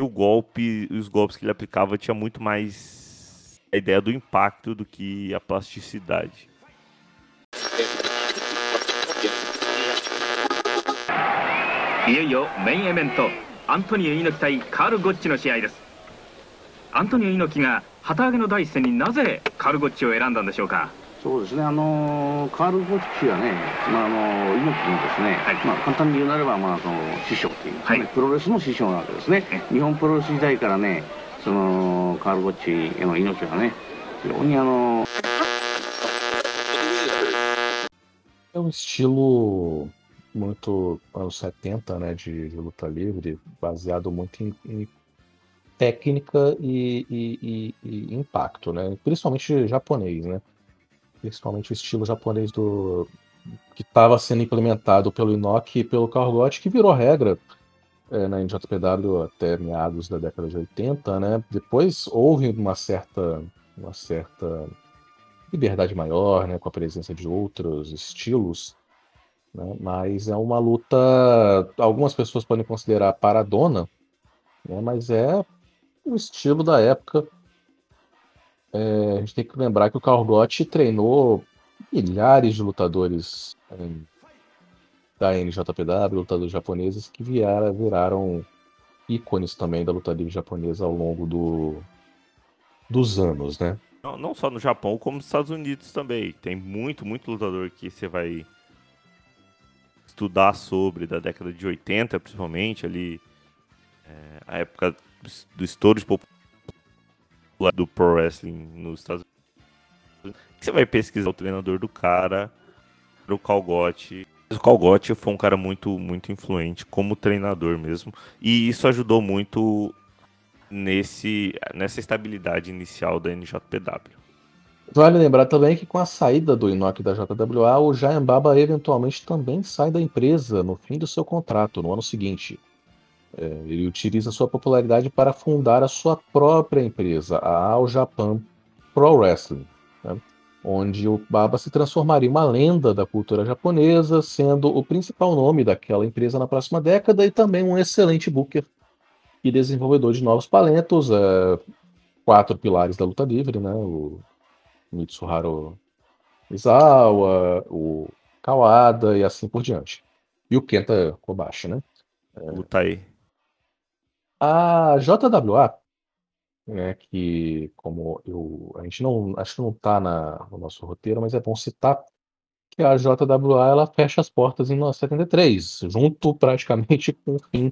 o golpe, os golpes que ele aplicava tinha muito mais a ideia do impacto do que a plasticidade. いよいよメインイベントアントニオ猪木対カール・ゴッチの試合ですアントニオ猪木が旗揚げの第一戦になぜカール・ゴッチを選んだんでしょうか そうですね、あのカール・ゴッチはね、まあ、あの猪木のですね、はい、まあ、簡単に言うなれば、まあ、その師匠というか、ね、はい、プロレスの師匠なわけですね、日本プロレス時代からね、そのカール・ゴッチへの猪木はね、非常にあの。É um estilo muito anos 70, né, de, de luta livre, baseado muito em, em técnica e, e, e, e, impacto, né, principalmente japonês, né principalmente o estilo japonês do que estava sendo implementado pelo Inoki e pelo Cargote, que virou regra é, na NJPW até meados da década de 80, né? Depois houve uma certa, uma certa liberdade maior, né, com a presença de outros estilos, né? mas é uma luta, algumas pessoas podem considerar paradona, né, mas é o estilo da época é, a gente tem que lembrar que o Cargotti treinou milhares de lutadores é, da NJPW, lutadores japoneses, que vieram, viraram ícones também da luta livre japonesa ao longo do, dos anos, né? Não, não só no Japão, como nos Estados Unidos também. Tem muito, muito lutador que você vai estudar sobre da década de 80, principalmente, ali, é, a época do estouro de do Pro Wrestling nos Estados Unidos, você vai pesquisar o treinador do cara, o Calgote. O Calgote foi um cara muito, muito influente como treinador mesmo. E isso ajudou muito nesse, nessa estabilidade inicial da NJPW. Vale lembrar também que com a saída do Inoki da JWA, o Giant Baba eventualmente também sai da empresa no fim do seu contrato, no ano seguinte. É, ele utiliza sua popularidade para fundar a sua própria empresa, a All Japan Pro Wrestling, né? onde o Baba se transformaria em uma lenda da cultura japonesa, sendo o principal nome daquela empresa na próxima década e também um excelente booker e desenvolvedor de novos talentos, é, quatro pilares da luta livre, né? o Mitsuharu Misawa, o Kawada e assim por diante. E o Kenta Kobashi, né? Luta aí. A JWA, né, que como eu, a gente não, acho que não está no nosso roteiro, mas é bom citar que a JWA ela fecha as portas em 1973, junto praticamente com o fim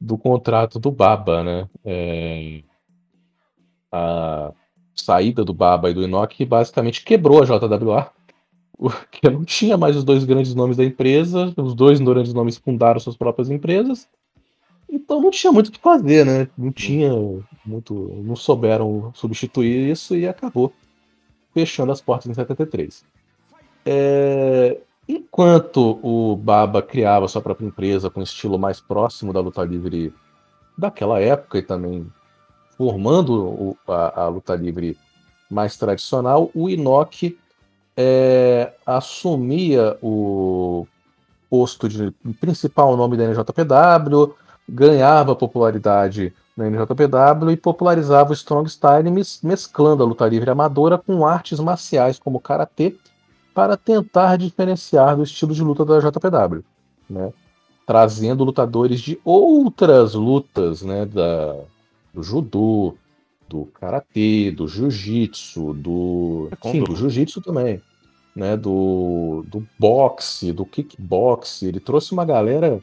do contrato do Baba, né? É, a saída do Baba e do Inoki basicamente quebrou a JWA, porque não tinha mais os dois grandes nomes da empresa, os dois grandes nomes fundaram suas próprias empresas, então não tinha muito o que fazer, né? Não tinha muito, não souberam substituir isso e acabou fechando as portas em 73. É, enquanto o Baba criava sua própria empresa com um estilo mais próximo da luta livre daquela época e também formando o, a, a, luta livre mais tradicional, o Inoki é, assumia o posto de principal nome da NJPW, ganhava popularidade na NJPW e popularizava o Strong Style mesclando a luta livre amadora com artes marciais como karatê para tentar diferenciar do estilo de luta da JPW, né? trazendo lutadores de outras lutas, né? da, do judô, do karatê, do jiu-jitsu, do, é sim, do jiu-jitsu também, né? do, do boxe, do kickboxe. Ele trouxe uma galera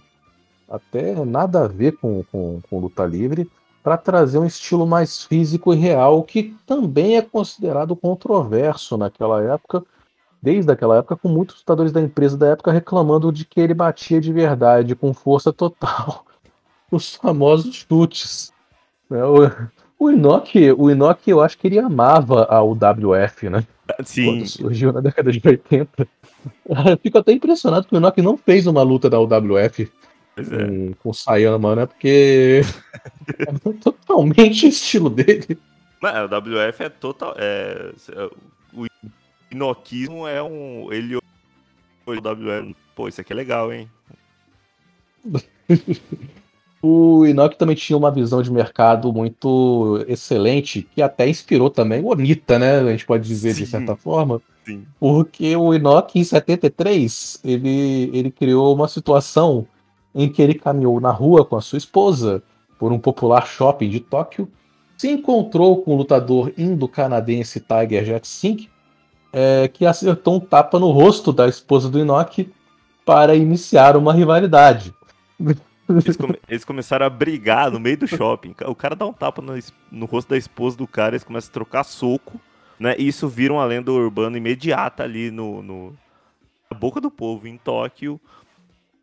até nada a ver com, com, com luta livre, para trazer um estilo mais físico e real, que também é considerado controverso naquela época, desde aquela época, com muitos lutadores da empresa da época reclamando de que ele batia de verdade, com força total, os famosos chutes. Né? O, o Inoki, o Inoki, eu acho que ele amava a UWF, né? Sim. Quando surgiu na década de 80. Eu fico até impressionado que o Inoki não fez uma luta da UWF é. com o Sayama, né? Porque é totalmente estilo dele. Mas o WF é total. É, o Inokismo é um. Ele o WF. Pô, isso aqui é legal, hein? o Inoki também tinha uma visão de mercado muito excelente, que até inspirou também o Onita, né? A gente pode dizer Sim. de certa forma. Sim. Porque o Inoki, em 73, ele, ele criou uma situação em que ele caminhou na rua com a sua esposa por um popular shopping de Tóquio, se encontrou com o lutador indo-canadense Tiger Jet Singh, é, que acertou um tapa no rosto da esposa do Inoki para iniciar uma rivalidade. Eles, come eles, começaram a brigar no meio do shopping. O cara dá um tapa no, no rosto da esposa do cara, eles começam a trocar soco, né? E isso vira uma lenda urbana imediata ali no, no na boca do povo em Tóquio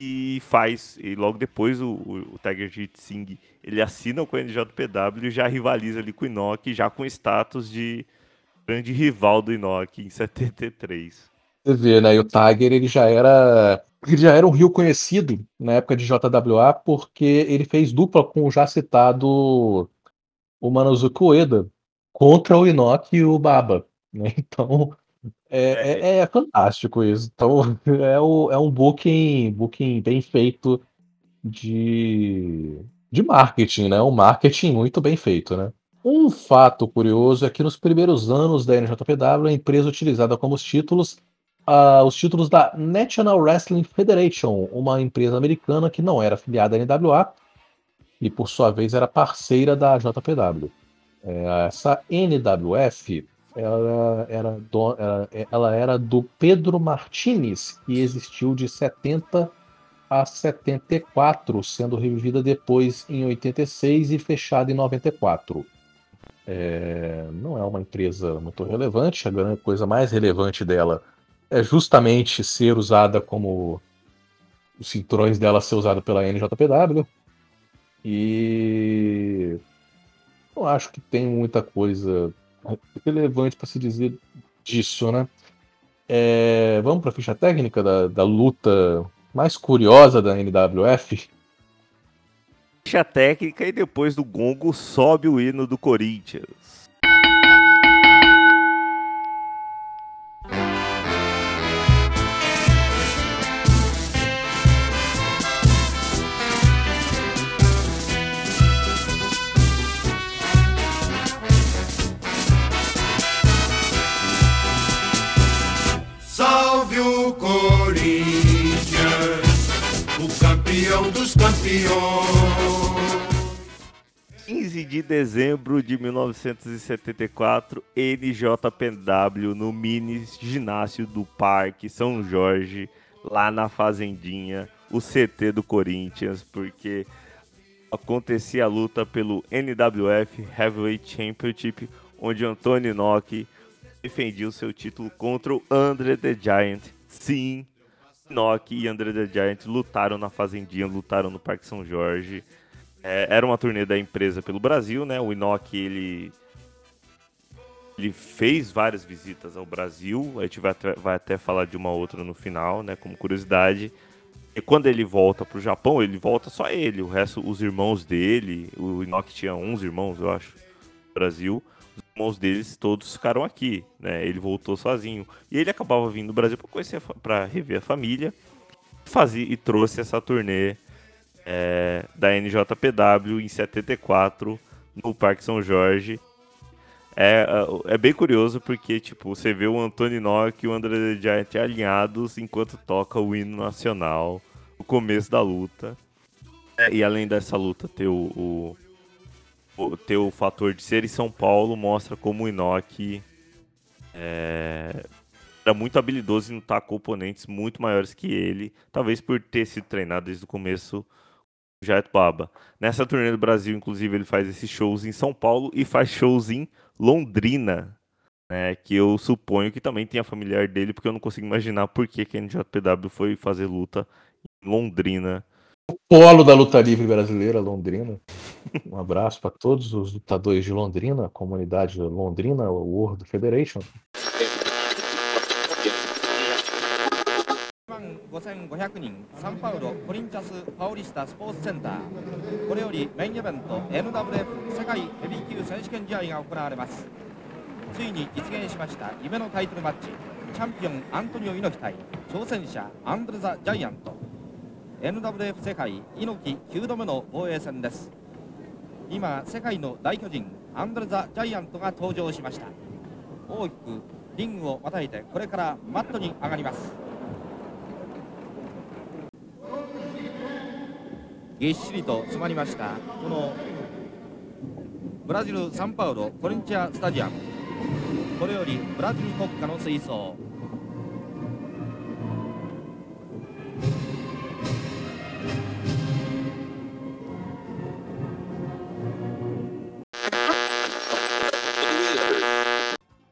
e faz, e logo depois o, o, Tiger Jeet Singh, ele assina com o NJPW e já rivaliza ali com o Inoki, já com status de grande rival do Inoki em 73. Você vê, né, e o Tiger ele já era ele já era um rio conhecido na época de JWA porque ele fez dupla com o já citado o Manozuki Ueda contra o Inoki e o Baba, né? Então, é, é, é fantástico isso. Então, é, o, é um booking, booking bem feito de, de marketing, né? Um marketing muito bem feito, né? Um fato curioso é que nos primeiros anos da NJPW, a empresa utilizada como os títulos uh, os títulos da National Wrestling Federation, uma empresa americana que não era afiliada à NWA e, por sua vez, era parceira da JPW. É, essa NWF ela era, do, ela, ela era do Pedro Martinez, que existiu de 70 a 74, sendo revivida depois em 86 e fechada em 94. É, não é uma empresa muito relevante, a coisa mais relevante dela é justamente ser usada como os cinturões dela ser usado pela NJPW. E não acho que tem muita coisa relevante para se dizer disso, né? É, vamos para a ficha técnica da, da luta mais curiosa da NWF? Ficha técnica e depois do gongo sobe o hino do Corinthians. 15 de dezembro de 1974, NJPW no mini ginásio do Parque São Jorge, lá na Fazendinha, o CT do Corinthians, porque acontecia a luta pelo NWF Heavyweight Championship, onde Antônio Inoki defendia o seu título contra o Andre the Giant. Sim, Inoki e Andre the Giant lutaram na Fazendinha, lutaram no Parque São Jorge. É, era uma turnê da empresa pelo Brasil, né? O Inoki, ele ele fez várias visitas ao Brasil, a gente vai até, vai até falar de uma outra no final, né, como curiosidade. E quando ele volta pro Japão, ele volta só ele, o resto, os irmãos dele, o Inoki tinha uns irmãos, eu acho, no Brasil, irmãos deles todos ficaram aqui, né, ele voltou sozinho. E ele acabava vindo no Brasil para conhecer, para rever a família, fazia, e trouxe essa turnê é, da NJPW em 74, no Parque São Jorge, é, é, é bem curioso porque, tipo, você vê o Antônio Nock e o André Giant alinhados enquanto toca o hino nacional no começo da luta. É, e além dessa luta ter o, o, o, ter o fator de ser em São Paulo, mostra como o Inoki é, era muito habilidoso em lutar com oponentes muito maiores que ele, talvez por ter sido treinado desde o começo Jet Baba. Nessa turnê do Brasil, inclusive, ele faz esses shows em São Paulo e faz shows em Londrina, né, que eu suponho que também tenha familiar dele, porque eu não consigo imaginar por que, que a NJPW foi fazer luta em Londrina. O polo da luta livre brasileira, Londrina. Um abraço para todos os lutadores de Londrina, comunidade Londrina, World Federation. 5500人サンパウロコリンチャス・パオリスタスポーツセンターこれよりメインイベント NWF 世界ヘビー級選手権試合が行われますついに実現しました夢のタイトルマッチチャンピオンアントニオ猪木対挑戦者アンドレ・ザ・ジャイアント NWF 世界猪木9度目の防衛戦です。今世界の大巨人アンドレ・ザ・ジャイアントが登場しました。大きくリングをまたいてこれからマットに上がります。ぎっしりと詰まりましたこのブラジル・サンパウロコリンチアスタジアム。これよりブラジル国歌の吹奏。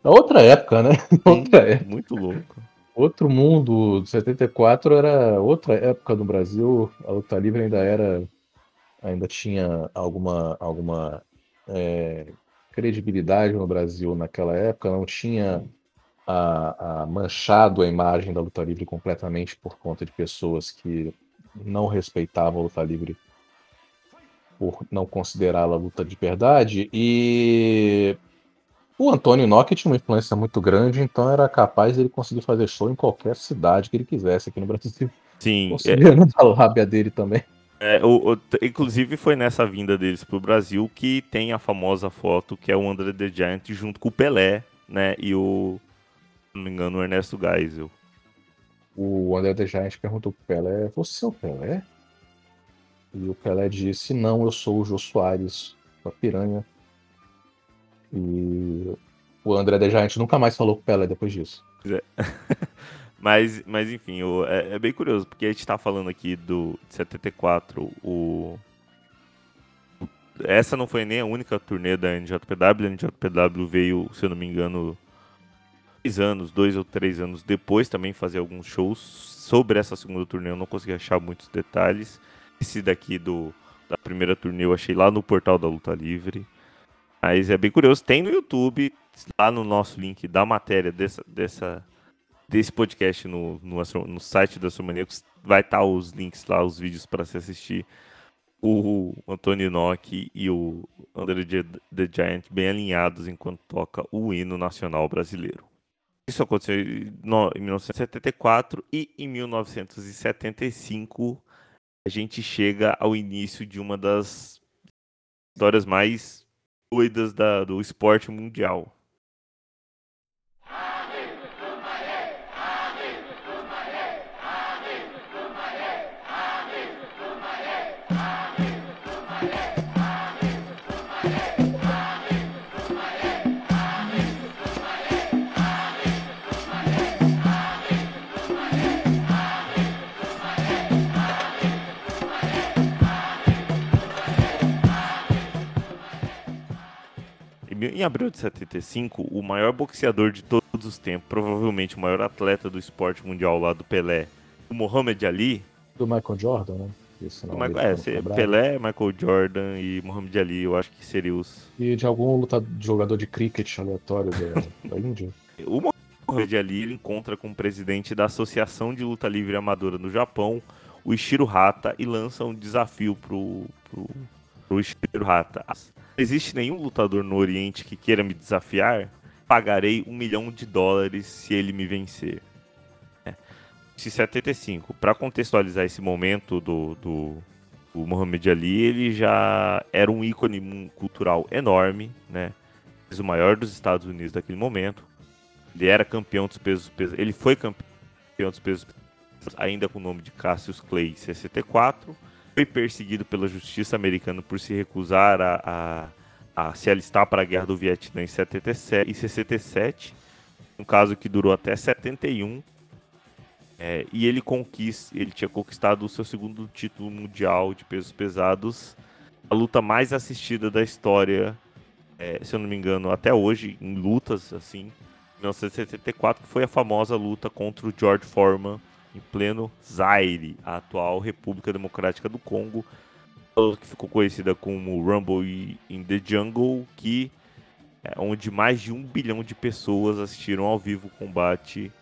Outra época, né? Outra época. Muito louco. Outro mundo, 74 era outra época no Brasil, a luta livre ainda era, ainda tinha alguma, alguma é, credibilidade no Brasil naquela época, não tinha a, a manchado a imagem da luta livre completamente por conta de pessoas que não respeitavam a luta livre por não considerá-la luta de verdade e o Antônio Nock tinha uma influência muito grande, então era capaz de ele conseguir fazer show em qualquer cidade que ele quisesse aqui no Brasil. Sim, é, Considerando a lábia dele também. é, o- o- inclusive foi nessa vinda deles pro Brasil que tem a famosa foto que é o André the Giant junto com o Pelé, né? E o, se não me engano, o Ernesto Geisel. O André The Giant perguntou pro Pelé: Você é o Pelé? E o Pelé disse: Não, eu sou o Jô Soares, a piranha. E o André The Giant nunca mais falou com o Pelé depois disso. Mas, mas enfim, é, é bem curioso, porque a gente tá falando aqui do de 74, o... Essa não foi nem a única turnê da NJPW, a NJPW veio, se eu não me engano, três anos, dois ou três anos depois também fazer alguns shows. Sobre essa segunda turnê eu não consegui achar muitos detalhes. Esse daqui do, da primeira turnê eu achei lá no portal da Luta Livre. Mas é bem curioso, tem no YouTube, lá no nosso link da matéria dessa, dessa, desse podcast no, no, Astro- no site do Astromaníacos, vai estar os links lá, os vídeos para se assistir. O Antônio Nock e o André the Giant bem alinhados enquanto toca o hino nacional brasileiro. Isso aconteceu em 1974 e em 1975 a gente chega ao início de uma das histórias mais doidas da- do esporte mundial. Em abril de 75, o maior boxeador de todos os tempos, provavelmente o maior atleta do esporte mundial lá do Pelé, o Muhammad Ali. Do Michael Jordan, né? Esse do Michael, é, se, Pelé, Michael Jordan e Muhammad Ali, eu acho que seriam os. E de algum lutador, jogador de cricket aleatório da, da Índia? O Muhammad Ali ele encontra com o presidente da Associação de Luta Livre Amadora no Japão, o Ishiro Hata, e lança um desafio pro, pro, pro Ishiro Hata. Não existe nenhum lutador no Oriente que queira me desafiar? Pagarei um milhão de dólares se ele me vencer. É. 75. Para contextualizar esse momento do, do o Muhammad Ali, ele já era um ícone cultural enorme, né? O maior dos Estados Unidos daquele momento. Ele era campeão dos pesos pesados. Ele foi campeão dos pesos ainda com o nome de Cassius Clay em 64. Foi perseguido pela justiça americana por se recusar a, a, a se alistar para a guerra do Vietnã em 77, e 67. Um caso que durou até 71. É, e ele conquista, ele tinha conquistado o seu segundo título mundial de pesos pesados, a luta mais assistida da história, é, se eu não me engano, até hoje, em lutas assim, 1974, que foi a famosa luta contra o George Foreman em pleno Zaire, a atual República Democrática do Congo, que ficou conhecida como Rumble in the Jungle, que é onde mais de um bilhão de pessoas assistiram ao vivo o combate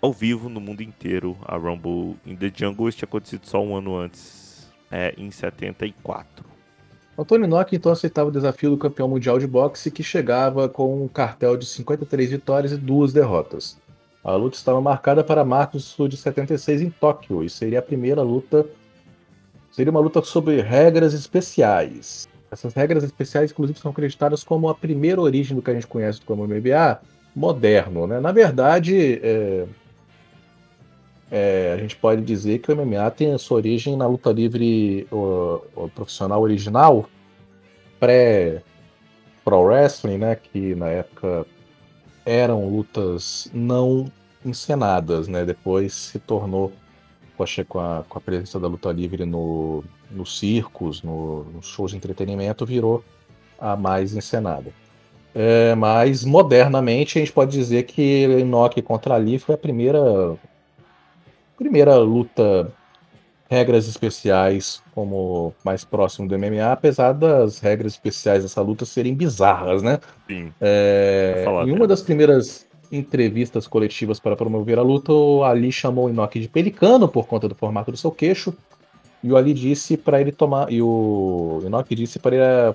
ao vivo no mundo inteiro. A Rumble in the Jungle isso tinha acontecido só um ano antes, é, em 74. Antônio Nock então aceitava o desafio do campeão mundial de boxe que chegava com um cartel de 53 vitórias e duas derrotas. A luta estava marcada para março de 76 em Tóquio e seria a primeira luta. Seria uma luta sobre regras especiais. Essas regras especiais, inclusive, são acreditadas como a primeira origem do que a gente conhece como MMA moderno. Né? Na verdade, é... É, a gente pode dizer que o MMA tem a sua origem na luta livre o, o profissional original, pré-pro wrestling, né, que na época eram lutas não encenadas, né? Depois se tornou com a, com a presença da luta livre no, nos circos, no, nos shows de entretenimento, virou a mais encenada. É, mas modernamente a gente pode dizer que Enoch contra Ali foi a primeira primeira luta regras especiais como mais próximo do MMA, apesar das regras especiais dessa luta serem bizarras, né? Sim. É, em uma das primeiras entrevistas coletivas para promover a luta, o Ali chamou o Inoki de pelicano por conta do formato do seu queixo. E o Ali disse para ele tomar. E o Inoki disse para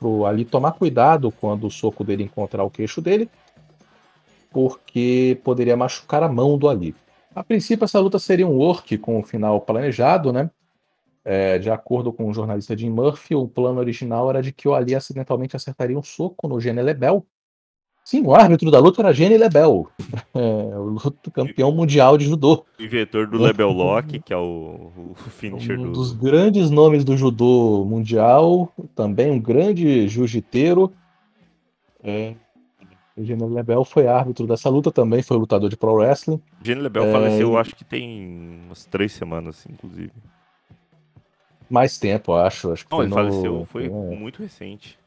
o Ali tomar cuidado quando o soco dele encontrar o queixo dele, porque poderia machucar a mão do Ali. A princípio, essa luta seria um work com o final planejado, né? É, de acordo com o jornalista Jim Murphy, o plano original era de que o Ali acidentalmente acertaria um soco no Gene Lebel. Sim, o árbitro da luta era Gene Lebel, é, o campeão mundial de judô. Inventor do Lebel Lock, que é o, o finisher um do... dos grandes nomes do judô mundial, também um grande jiu-jiteiro. É, Eugênio Lebel foi árbitro dessa luta também, foi lutador de pro wrestling. Eugênio Lebel é... faleceu, acho que tem umas três semanas, inclusive. Mais tempo, acho. acho que não, foi ele no... faleceu, foi é. muito recente.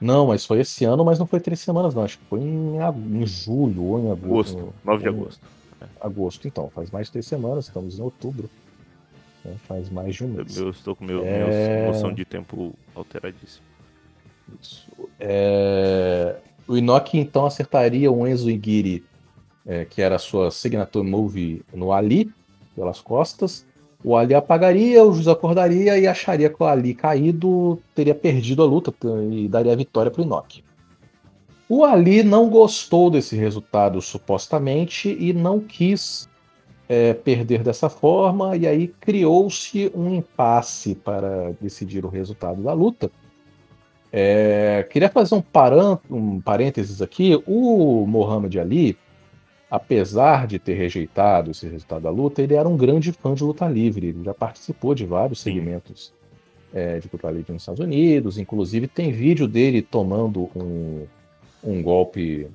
Não, mas foi esse ano, mas não foi três semanas, não. Acho que foi em, em julho ou em agosto. agosto 9 de agosto. Agosto, então. Faz mais de três semanas, estamos em outubro. Né? Faz mais de um mês. Eu, eu estou com meu, é... noção de tempo alteradíssima. Isso. É... O Inoki então acertaria o Enzo Igiri, é, que era a sua signature move no Ali, pelas costas. O Ali apagaria, o juiz acordaria e acharia que o Ali caído teria perdido a luta e daria a vitória para o Inoki. O Ali não gostou desse resultado, supostamente, e não quis é, perder dessa forma, e aí criou-se um impasse para decidir o resultado da luta. É, queria fazer um, paran, um parênteses aqui. O Mohamed Ali, apesar de ter rejeitado esse resultado da luta, ele era um grande fã de luta livre. Ele já participou de vários segmentos é, de luta livre nos Estados Unidos. Inclusive, tem vídeo dele tomando um, um golpe.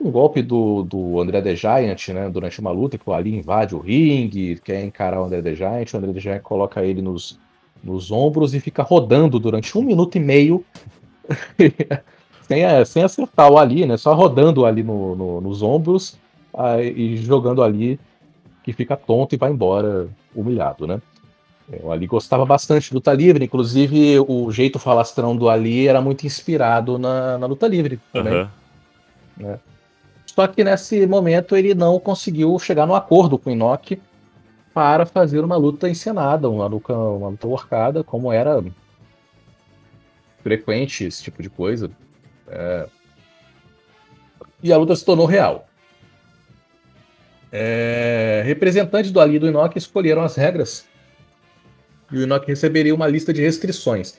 Um golpe do, do André The Giant, né? Durante uma luta que o Ali invade o ringue, quer encarar o André The Giant, o André The Giant coloca ele nos, nos ombros e fica rodando durante um minuto e meio, sem, é, sem acertar o Ali, né? Só rodando ali no, no, nos ombros aí, e jogando ali que fica tonto e vai embora humilhado, né? É, o Ali gostava bastante de luta livre, inclusive o jeito falastrão do Ali era muito inspirado na, na luta livre também. Aham. né? Só que nesse momento ele não conseguiu chegar no acordo com o Inoki para fazer uma luta encenada, uma luta, uma luta como era frequente esse tipo de coisa. É. E a luta se tornou real. É, Representantes do Ali e do Inoki escolheram as regras e o Inoki receberia uma lista de restrições.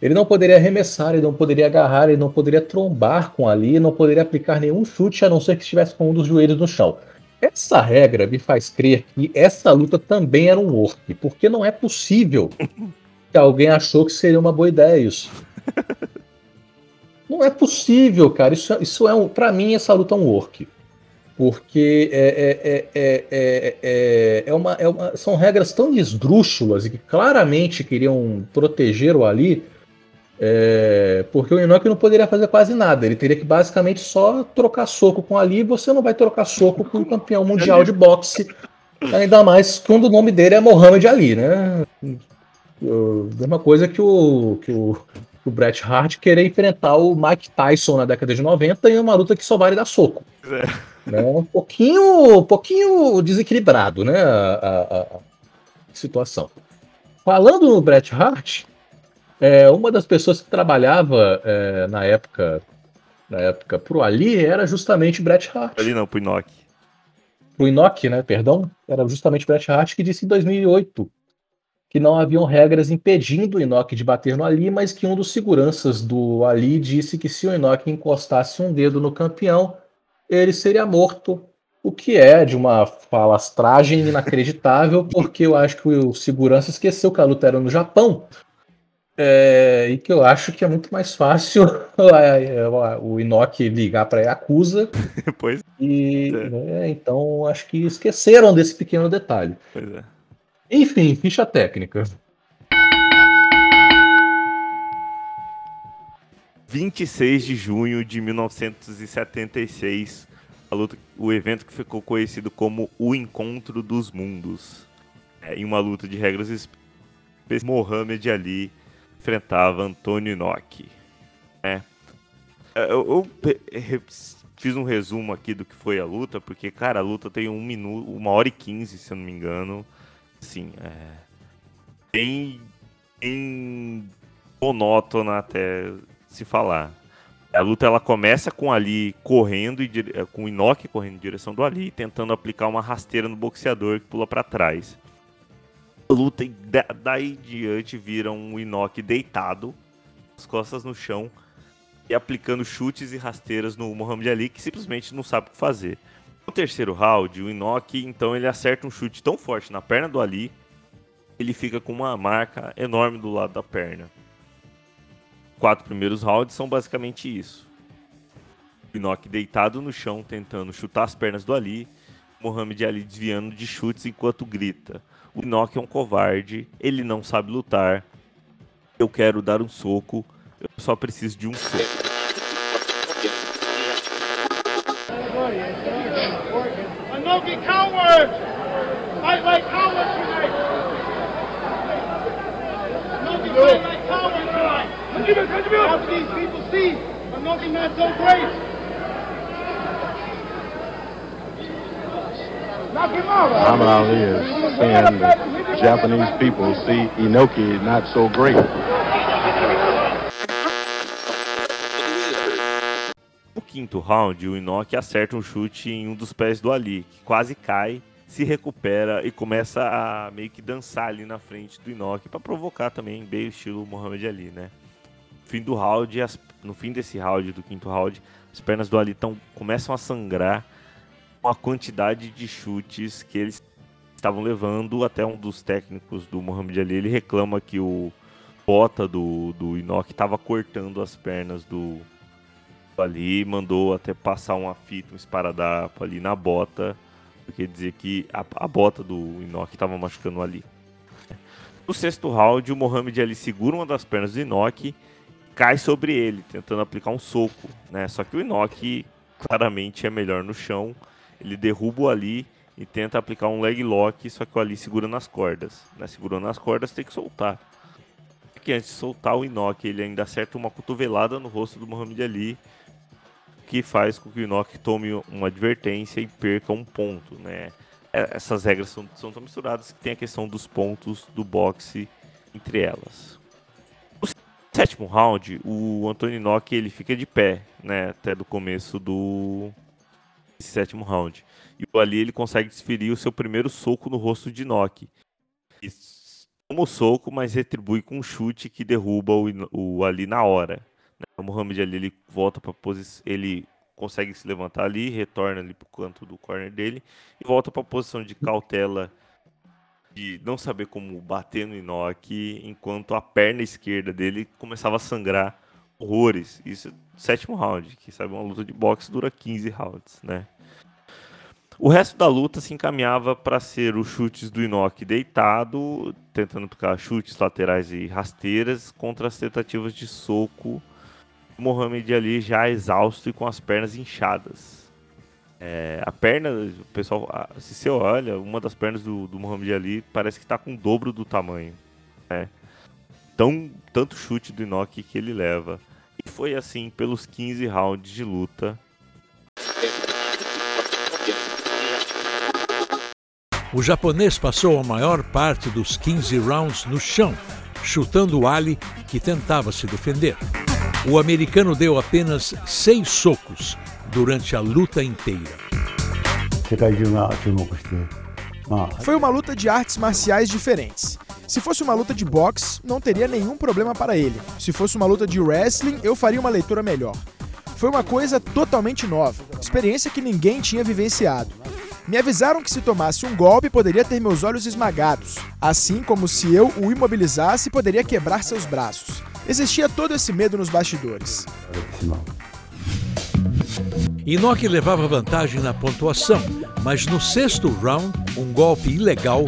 Ele não poderia arremessar, ele não poderia agarrar, ele não poderia trombar com Ali, não poderia aplicar nenhum chute a não ser que estivesse com um dos joelhos no chão. Essa regra me faz crer que essa luta também era um work, porque não é possível que alguém achou que seria uma boa ideia isso. Não é possível, cara. Isso, isso é um, para mim essa luta é um work, porque é, é, é, é, é, é, é uma, é uma, são regras tão esdrúxulas e que claramente queriam proteger o Ali, é, porque o Inoki não poderia fazer quase nada. Ele teria que basicamente só trocar soco com Ali. Você não vai trocar soco com o campeão mundial de boxe, ainda mais quando o nome dele é Mohamed Ali, né? Uh, Mesma coisa que o, que o, que o Bret Hart querer enfrentar o Mike Tyson na década de 90 em uma luta que só vale dar soco. Né? Um pouquinho, um pouquinho desequilibrado, né? A, a- a situação. Falando no Bret Hart, é, uma das pessoas que trabalhava é, na época na época pro Ali era justamente Bret Hart. Ali não, pro Inoki. Pro Inoki, né? Perdão, era justamente Bret Hart que disse em 2008 que não haviam regras impedindo o Inoki de bater no Ali, mas que um dos seguranças do Ali disse que se o Inoki encostasse um dedo no campeão, ele seria morto. O que é de uma falastragem inacreditável, porque eu acho que o segurança esqueceu que a luta era no Japão. É, e que eu acho que é muito mais fácil é, o Inoki ligar para Yakuza Pois, e É. né, então acho que esqueceram desse pequeno detalhe. pois é. Enfim, ficha técnica. 26 de junho de 1976, a luta, o evento que ficou conhecido como o Encontro dos Mundos. É, em uma luta de regras especiais, Mohamed Ali enfrentava Antônio Inoki. É. É, Eu, eu fiz um resumo aqui do que foi a luta, porque, cara, a luta tem um minuto, uma hora e quinze, se eu não me engano. Assim, é. Bem, bem monótona até se falar. A luta ela começa com Ali correndo e eh, com o Inoki correndo em direção do Ali, tentando aplicar uma rasteira no boxeador que pula pra trás. Luta e da- daí em diante vira um Inoki deitado, as costas no chão e aplicando chutes e rasteiras no Muhammad Ali que simplesmente não sabe o que fazer. No terceiro round, o Inoki então ele acerta um chute tão forte na perna do Ali, ele fica com uma marca enorme do lado da perna quatro primeiros rounds são basicamente isso. Inoki deitado no chão, tentando chutar as pernas do Ali. Mohamed Ali desviando de chutes enquanto grita. O Inoki é um covarde, ele não sabe lutar. Eu quero dar um soco, eu só preciso de um soco. Anoki coward! Fight like cowards tonight! Anoki fight like cowards tonight! After these people see Anoki not so great! Knock him out! Muhammad saying Japanese people see Inoki not so great. No quinto round, o Inoki acerta um chute em um dos pés do Ali, que quase cai, se recupera e começa a meio que dançar ali na frente do Inoki para provocar também, bem o estilo Muhammad Ali, né? Fim do round, as- no fim desse round, do quinto round, as pernas do Ali tão, começam a sangrar com a quantidade de chutes que eles estavam levando. Até um dos técnicos do Muhammad Ali, ele reclama que o bota do, do Inoki estava cortando as pernas do, ali, mandou até passar uma fita, um esparadrapo ali na bota, porque dizia que a, a bota do Inoki estava machucando ali. No sexto round, o Mohamed Ali segura uma das pernas do Inoki, cai sobre ele, tentando aplicar um soco, né? Só que o Inoki claramente é melhor no chão. Ele derruba o Ali e tenta aplicar um leg lock, só que o Ali segura nas cordas. Né? Segurando nas cordas tem que soltar. Que antes de soltar o Inoki, ele ainda acerta uma cotovelada no rosto do Muhammad Ali, que faz com que o Inoki tome uma advertência e perca um ponto, né? É, essas regras são, são tão misturadas que tem a questão dos pontos do boxe entre elas. No sétimo round, o Antônio Inoki ele fica de pé, né? Até do começo do sétimo round. E o Ali ele consegue desferir o seu primeiro soco no rosto de. E toma o soco, mas retribui com um chute que derruba o, o Ali na hora. Né? O Muhammad Ali ele volta para posição, ele consegue se levantar ali, retorna ali para o canto do corner dele e volta para a posição de cautela de não saber como bater no Inoki, enquanto a perna esquerda dele começava a sangrar horrores. Isso sétimo round, que sabe uma luta de boxe dura 15 rounds, né? O resto da luta se encaminhava para ser os chutes do Inoki deitado, tentando tocar chutes laterais e rasteiras contra as tentativas de soco. Mohamed Ali já exausto e com as pernas inchadas. É, a perna, pessoal, se você olha, uma das pernas do, do Muhammad Ali parece que está com o dobro do tamanho. Né? Tão, tanto chute do Inoki que ele leva. E foi assim pelos 15 rounds de luta O japonês passou a maior parte dos 15 rounds no chão, chutando o Ali, que tentava se defender. O americano deu apenas seis socos durante a luta inteira. Foi uma luta de artes marciais diferentes. Se fosse uma luta de boxe, não teria nenhum problema para ele. Se fosse uma luta de wrestling, eu faria uma leitura melhor. Foi uma coisa totalmente nova, experiência que ninguém tinha vivenciado. Me avisaram que se tomasse um golpe poderia ter meus olhos esmagados, assim como se eu o imobilizasse poderia quebrar seus braços. Existia todo esse medo nos bastidores. Inoki levava vantagem na pontuação, mas no sexto round, um golpe ilegal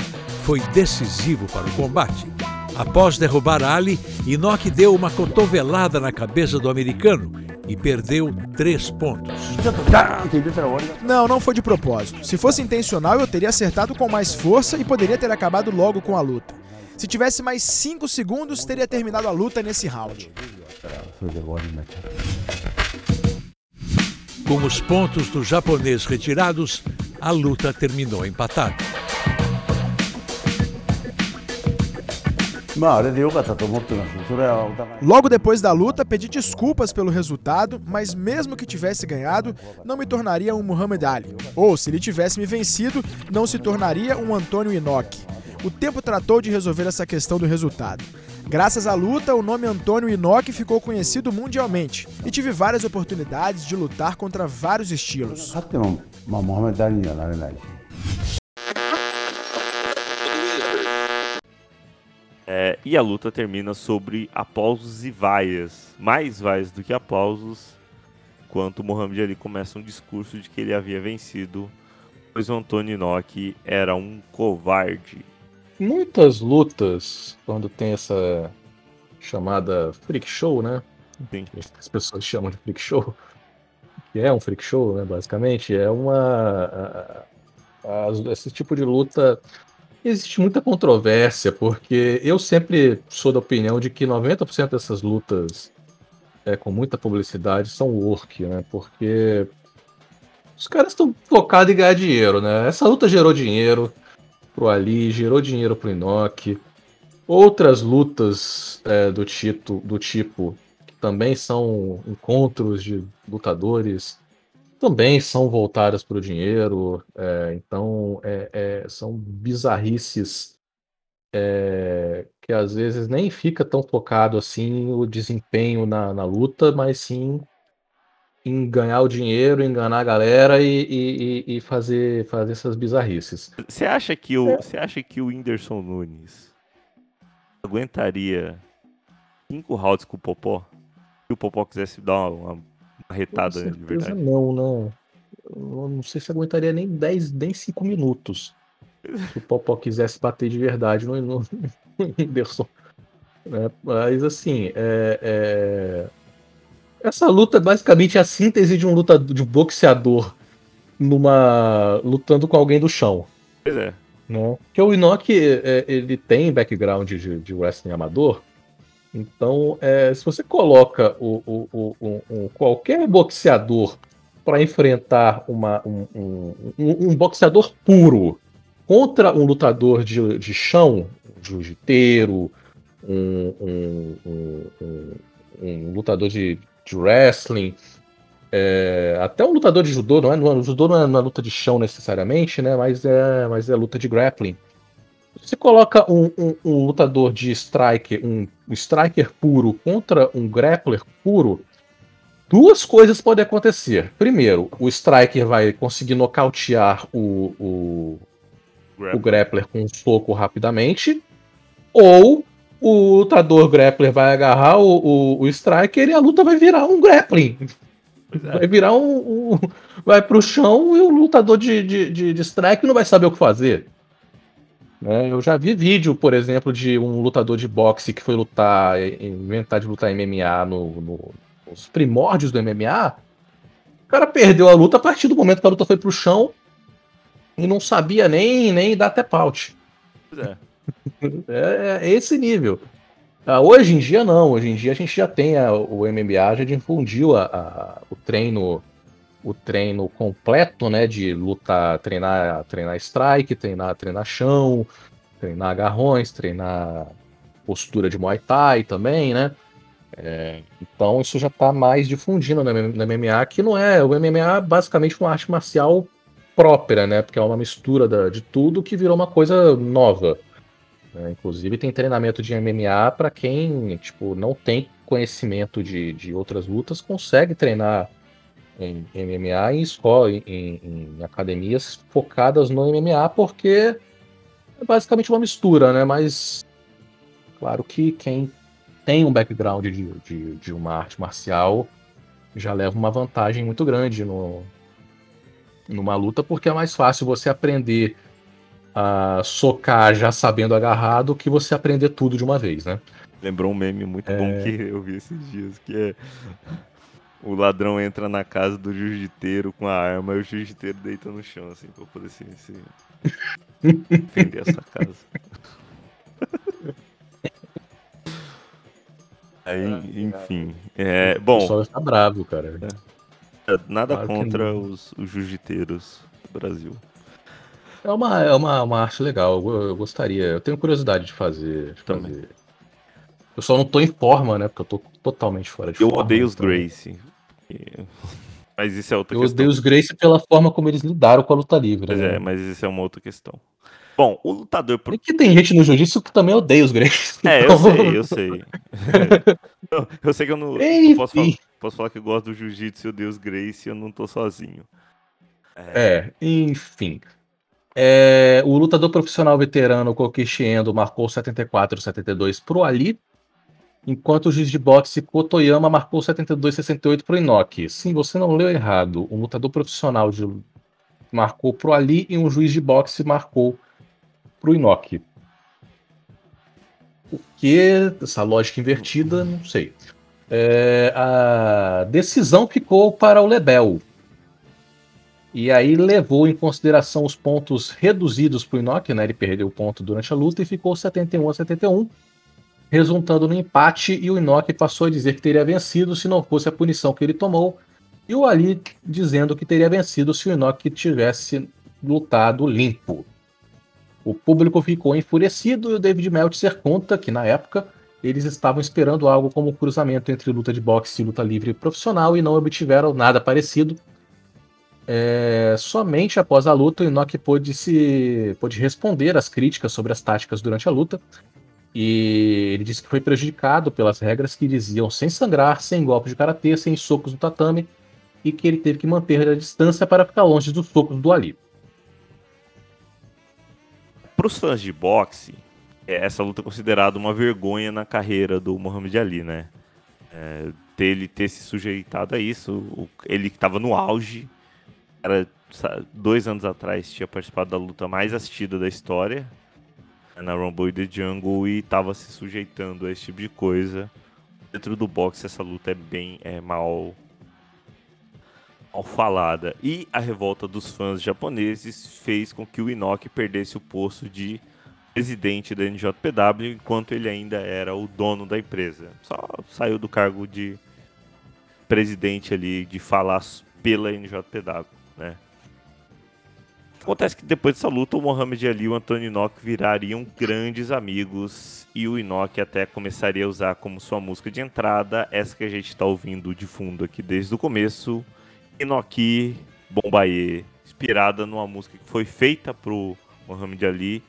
foi decisivo para o combate. Após derrubar Ali, Inoki deu uma cotovelada na cabeça do americano e perdeu três pontos. Não, não foi de propósito. Se fosse intencional, eu teria acertado com mais força e poderia ter acabado logo com a luta. Se tivesse mais cinco segundos, teria terminado a luta nesse round. Com os pontos do japonês retirados, a luta terminou empatada. Logo depois da luta, pedi desculpas pelo resultado, mas mesmo que tivesse ganhado, não me tornaria um Muhammad Ali. Ou, se ele tivesse me vencido, não se tornaria um Antônio Inoki. O tempo tratou de resolver essa questão do resultado. Graças à luta, o nome Antônio Inoki ficou conhecido mundialmente e tive várias oportunidades de lutar contra vários estilos. É, e a luta termina sobre aplausos e vaias. Mais vaias do que aplausos. Enquanto o Mohamed Ali começa um discurso de que ele havia vencido, pois o Antônio Inoki era um covarde. Muitas lutas, quando tem essa chamada freak show, né? Sim. As pessoas chamam de freak show. Que é um freak show, né? Basicamente, é uma. a- a- esse tipo de luta Existe muita controvérsia, porque eu sempre sou da opinião de que 90% dessas lutas é, com muita publicidade são work, né? Porque os caras estão focados em ganhar dinheiro, né? Essa luta gerou dinheiro pro Ali, gerou dinheiro pro Inoki. Outras lutas é, do, tito, do tipo, que também são encontros de lutadores, também são voltadas para o dinheiro, é, então é, é, são bizarrices é, que às vezes nem fica tão focado assim o desempenho na, na luta, mas sim em ganhar o dinheiro, enganar a galera e, e, e fazer, fazer essas bizarrices. Você acha que o, você acha que o Whindersson Nunes aguentaria cinco rounds com o Popó? Se o Popó quisesse dar uma, uma retada Com nele de verdade. não, não. Eu não sei se aguentaria nem 10, nem 5 minutos. Se o Popó quisesse bater de verdade no, no, no Whindersson. né? Mas assim, é, é, essa luta é basicamente a síntese de um lutador, de um boxeador numa lutando com alguém do chão. Pois é. Né? Porque o Inoki é, ele tem background de, de wrestling amador. Então, é, se você coloca o, o, o, qualquer boxeador para enfrentar uma, um, um, um, boxeador puro contra um lutador de, de chão, um jiu-jiteiro, um, lutador de, de wrestling, é, até um lutador de judô, não é? Judô não é uma luta de chão necessariamente, né? Mas é, mas é luta de grappling. Você coloca um, um, um lutador de striker, um, um, striker puro contra um grappler puro, duas coisas podem acontecer. Primeiro, o striker vai conseguir nocautear o, o, o grappler com um soco rapidamente, ou o lutador grappler vai agarrar o, o, o striker e a luta vai virar um grappling. É. Vai virar um, um, Vai pro chão e o lutador de, de, de, de strike não vai saber o que fazer. Né? Eu já vi vídeo, por exemplo, de um lutador de boxe que foi lutar, inventar de lutar MMA no, no, nos primórdios do MMA. O cara perdeu a luta a partir do momento que a luta foi pro chão e não sabia nem, nem dar até paute. É. é, é esse nível. Ah, hoje em dia não, hoje em dia a gente já tem a, o MMA, já difundiu a, a, o treino o treino completo, né, de lutar, treinar, treinar strike, treinar, treinar chão, treinar agarrões, treinar postura de Muay Thai também, né? É, então isso já está mais difundindo no, no MMA, que não é, o MMA é basicamente uma arte marcial própria, né? Porque é uma mistura da, de tudo que virou uma coisa nova. Né? Inclusive tem treinamento de MMA para quem tipo, não tem conhecimento de, de outras lutas, consegue treinar em MMA em escola, em, em, academias focadas no MMA, porque é basicamente uma mistura, né? Mas claro que quem tem um background de, de, de uma arte marcial já leva uma vantagem muito grande no, numa luta, porque é mais fácil você aprender a socar já sabendo agarrar do que você aprender tudo de uma vez, né? Lembrou um meme muito é... bom que eu vi esses dias, que é o ladrão entra na casa do jiu-jiteiro com a arma e o jiu-jiteiro deita no chão, assim, pra poder se, se... defender essa casa. Aí, enfim. É, bom. O pessoal está bravo, cara. É, nada claro contra os, os jiu-jiteiros do Brasil. É uma, é uma, uma arte legal, eu, eu gostaria. Eu tenho curiosidade de fazer. De Também. Fazer. Eu só não tô em forma, né? Porque eu tô totalmente fora de eu forma. Eu odeio os então... Gracie. Mas isso é outra eu questão. Eu odeio os Gracie pela forma como eles lidaram com a luta livre. Pois né? é, mas isso é uma outra questão. Bom, o lutador. Por... E que tem gente no jiu-jitsu que também odeia os Gracie. É, eu sei, eu sei. eu sei que eu não. Eu posso, falar, posso falar que eu gosto do jiu-jitsu e odeio os Gracie e eu não tô sozinho. É, é enfim. É, o lutador profissional veterano Kokishi Endo marcou 74-72 pro Ali, enquanto o juiz de boxe Kotoyama marcou 72-68 pro Inoki. Sim, você não leu errado. Um lutador profissional de... marcou pro Ali e um juiz de boxe marcou pro Inoki. O que? Essa lógica invertida, não sei. É, a decisão ficou para o Lebel, e aí levou em consideração os pontos reduzidos para o Inoki, né? Ele perdeu o ponto durante a luta e ficou 71 a 71, resultando no empate. E o Inoki passou a dizer que teria vencido se não fosse a punição que ele tomou. E o Ali dizendo que teria vencido se o Inoki tivesse lutado limpo. O público ficou enfurecido e o David Meltzer conta que, na época, eles estavam esperando algo como um cruzamento entre luta de boxe e luta livre profissional e não obtiveram nada parecido é, somente após a luta, o Inoki pôde, se, pôde responder às críticas sobre as táticas durante a luta. E ele disse que foi prejudicado pelas regras que diziam sem sangrar, sem golpes de karatê, sem socos no tatame, e que ele teve que manter a distância para ficar longe dos socos do Ali. Para os fãs de boxe, é, essa luta é considerada uma vergonha na carreira do Muhammad Ali, né? É, ele ter se sujeitado a isso, ele estava no auge, era dois anos atrás tinha participado da luta mais assistida da história. Na Rumble The Jungle e tava se sujeitando a esse tipo de coisa. Dentro do boxe essa luta é bem é, mal mal falada. E a revolta dos fãs japoneses fez com que o Inoki perdesse o posto de presidente da NJPW enquanto ele ainda era o dono da empresa. Só saiu do cargo de presidente ali, de falar pela NJPW, né? Acontece que depois dessa luta, o Mohamed Ali e o Antônio Inoki virariam grandes amigos e o Inoki até começaria a usar como sua música de entrada essa que a gente está ouvindo de fundo aqui desde o começo, Inoki Bombaye, inspirada numa música que foi feita pro Mohamed Ali,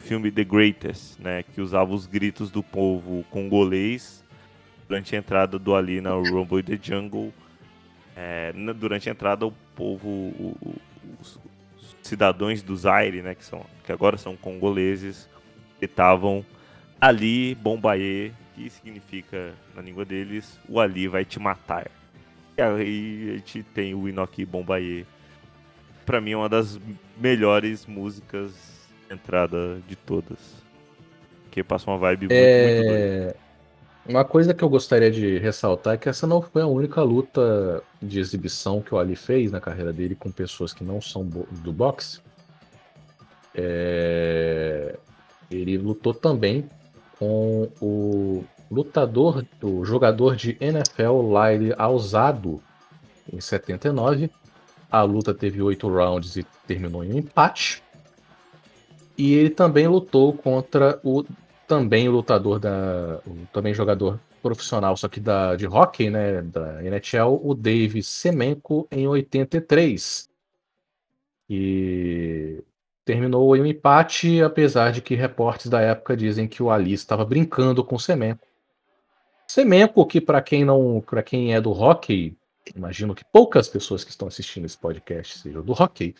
filme The Greatest, né, que usava os gritos do povo congolês durante a entrada do Ali na Rumble the Jungle. É, durante a entrada, o povo, o, cidadãos do Zaire, né, que, são, que agora são congoleses, estavam Ali Bombaye, que significa, na língua deles, o Ali vai te matar. E aí a gente tem o Inoki Bombaye. Pra mim é uma das melhores músicas entrada de todas. Que passa uma vibe muito, É, muito doida. Uma coisa que eu gostaria de ressaltar é que essa não foi a única luta de exibição que o Ali fez na carreira dele com pessoas que não são do boxe. É, Ele lutou também com o lutador, o jogador de NFL Lyle Alzado em 79. A luta teve oito rounds e terminou em um empate. E ele também lutou contra o também lutador da. Também jogador profissional, só que da, de hockey, né? Da NHL, o Dave Semenko, em 83. E terminou em um empate, apesar de que reportes da época dizem que o Ali estava brincando com o Semenko. Semenko, que para quem não, para quem é do hockey, imagino que poucas pessoas que estão assistindo esse podcast sejam do hockey,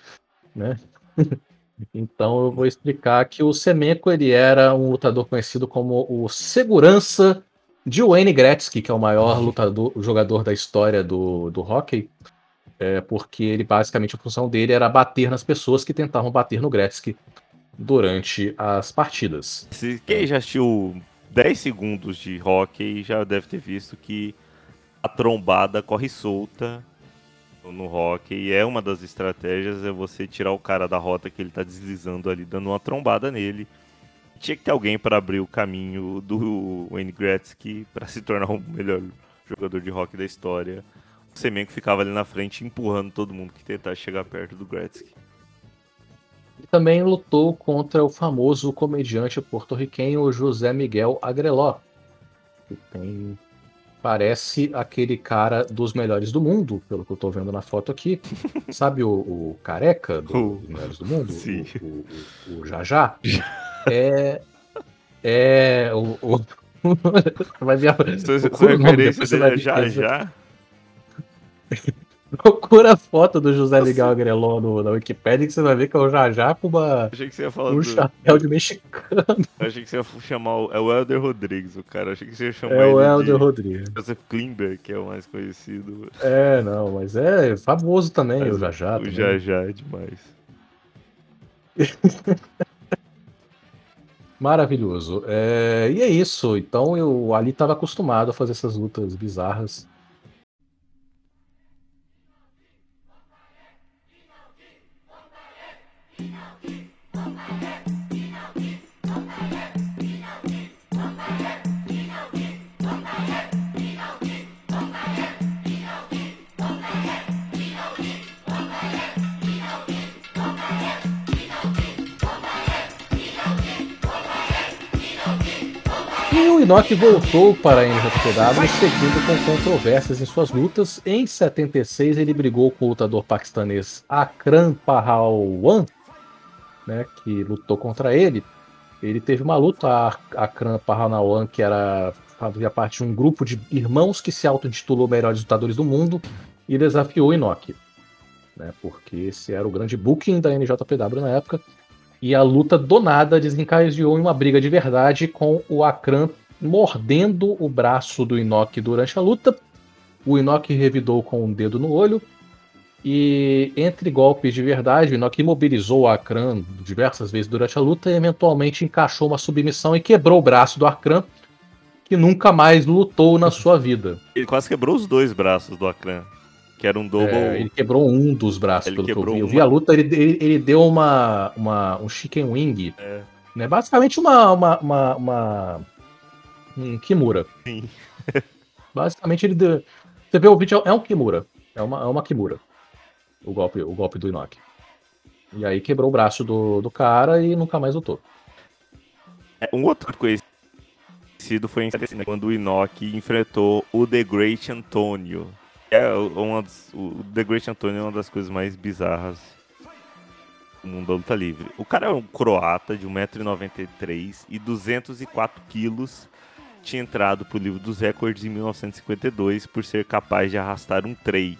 né? Então eu vou explicar que o Semenko ele era um lutador conhecido como o segurança de Wayne Gretzky, que é o maior lutador, jogador da história do, do hockey, é, porque ele basicamente a função dele era bater nas pessoas que tentavam bater no Gretzky durante as partidas. Se quem já assistiu 10 segundos de hockey já deve ter visto que a trombada corre solta no hockey. E é uma das estratégias é você tirar o cara da rota que ele tá deslizando ali, dando uma trombada nele. Tinha que ter alguém para abrir o caminho do Wayne Gretzky para se tornar o melhor jogador de hockey da história. O Semenko ficava ali na frente empurrando todo mundo que tentasse chegar perto do Gretzky. E também lutou contra o famoso comediante porto-riquenho José Miguel Agreló, que tem parece aquele cara dos melhores do mundo, pelo que eu tô vendo na foto aqui. Sabe o, o careca do- dos melhores do mundo? Sim. O, o, o, Jajá? É. É. O. o vai ver Sua, referência dele é já ver. já? Procura a foto do José Miguel Agreló no, na Wikipedia que você vai ver que é o Jajá com uma, Achei que você ia falar um do... chapéu de mexicano. Achei que você ia chamar o... É o Helder Rodrigues, o cara. Achei que você ia chamar É o ele Helder de Rodrigues. Joseph Klimber, que é o mais conhecido. É, não, mas é famoso também, Mas o Jajá. O também. Jajá é demais. Maravilhoso. É, e é isso. Então eu ali estava acostumado a fazer essas lutas bizarras. Inoki voltou para a NJPW, seguindo com controvérsias em suas lutas. Em 76, ele brigou com o lutador paquistanês Akram Pahalwan, né, que lutou contra ele. Ele teve uma luta, a Akram Pahalwan, que era fazia parte de um grupo de irmãos que se auto-intitulou melhores lutadores do mundo e desafiou Inoki. Né, porque esse era o grande booking da NJPW na época. E a luta do nada desencadeou em uma briga de verdade com o Akram mordendo o braço do Inoki durante a luta. O Inoki revidou com um dedo no olho. E entre golpes de verdade, o Inoki imobilizou o Akran diversas vezes durante a luta e eventualmente encaixou uma submissão e quebrou o braço do Akran, que nunca mais lutou na sua vida. Ele quase quebrou os dois braços do Akran. Que era um double. É, ele quebrou um dos braços, Ele pelo que eu vi. Eu uma. vi a luta, ele, ele, ele deu uma, uma, um chicken wing. É. Né? Basicamente uma, uma, uma, uma- um Kimura. Sim. Basicamente ele deu... Você vê o vídeo, é um Kimura. É uma, é uma Kimura. O golpe, o golpe do Inoki. E aí quebrou o braço do, do cara e nunca mais lutou. É, Um outro conhecido foi em 75, quando o Inoki enfrentou o The Great Antonio. É uma o The Great Antonio é uma das coisas mais bizarras do mundo da luta livre. O cara é um croata de 1,93m e 204 quilos. Tinha entrado pro livro dos recordes em 1952 por ser capaz de arrastar um trem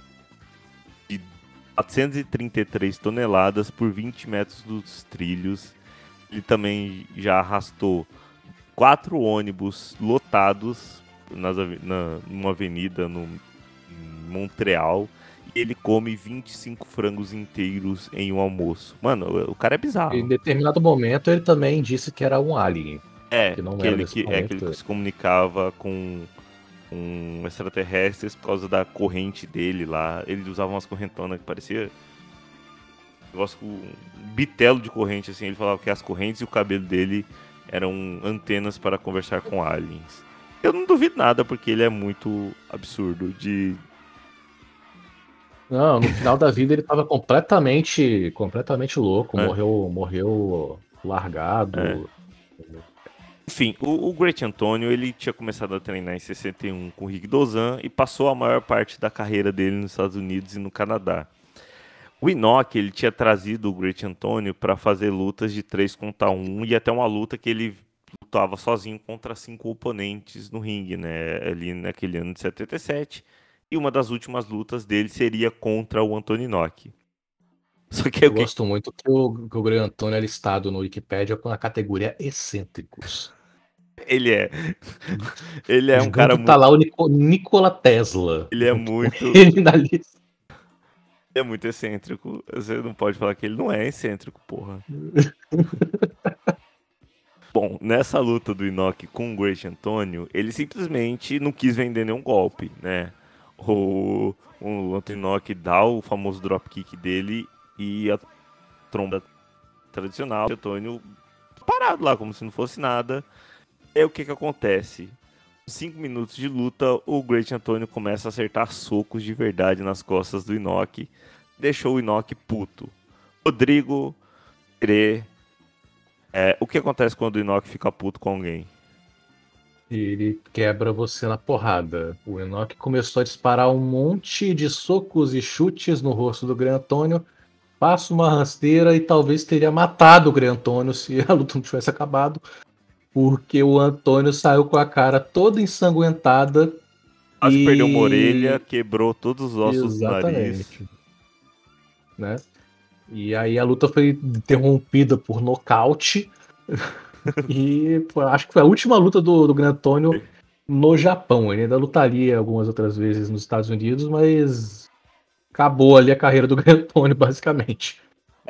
de 433 toneladas por 20 metros dos trilhos. Ele também já arrastou quatro ônibus lotados nas, na, numa avenida no, em Montreal. Ele come 25 frangos inteiros em um almoço. Mano, o cara é bizarro. Em determinado momento ele também disse que era um alien. É, que não que ele, que, é que se comunicava com, com extraterrestres por causa da corrente dele lá. Ele usava umas correntonas que parecia. um Negócio com bitelo de corrente, assim. Ele falava que as correntes e o cabelo dele eram antenas para conversar com aliens. Eu não duvido nada, porque ele é muito absurdo de. Não, no final da vida ele tava completamente, completamente louco, É. morreu, morreu largado. É. Enfim, o, o Great Antonio ele tinha começado a treinar em 61 com o Rick Dozan e passou a maior parte da carreira dele nos Estados Unidos e no Canadá. O Inoki ele tinha trazido o Great Antonio para fazer lutas de 3 contra 1 e até uma luta que ele lutava sozinho contra cinco oponentes no ringue, né? Ali naquele ano de 77. E uma das últimas lutas dele seria contra o Antônio Inoki. Só que Eu que- gosto muito que o, que o Grande Antônio é listado no Wikipedia com a categoria excêntricos. Ele é. Ele é um cara tá lá o Nico- Nikola Tesla. Ele é muito. Ele na lista. Ele é muito excêntrico. Você não pode falar que ele não é excêntrico, porra. Bom, nessa luta do Inoki com o Great Antônio, ele simplesmente não quis vender nenhum golpe, né? O, o Inoki dá o famoso dropkick dele e a tromba tradicional. O Antônio parado lá, como se não fosse nada. Aí o que que acontece? Cinco minutos de luta, o Great Antônio começa a acertar socos de verdade nas costas do Inoki. Deixou o Inoki puto. Rodrigo, Tere, é, o que acontece quando o Inoki fica puto com alguém? Ele quebra você na porrada. O Enoch começou a disparar um monte de socos e chutes no rosto do Gran Antônio. Passa uma rasteira e talvez teria matado o Gran Antônio se a luta não tivesse acabado. Porque o Antônio saiu com a cara toda ensanguentada. Quase e- perdeu uma orelha, quebrou todos os ossos do nariz. Exatamente. Né? E aí a luta foi interrompida por nocaute. e foi- acho que foi a última luta do, do Gran Antônio no Japão. Ele ainda lutaria algumas outras vezes nos Estados Unidos, mas acabou ali a carreira do Gran Antônio, basicamente.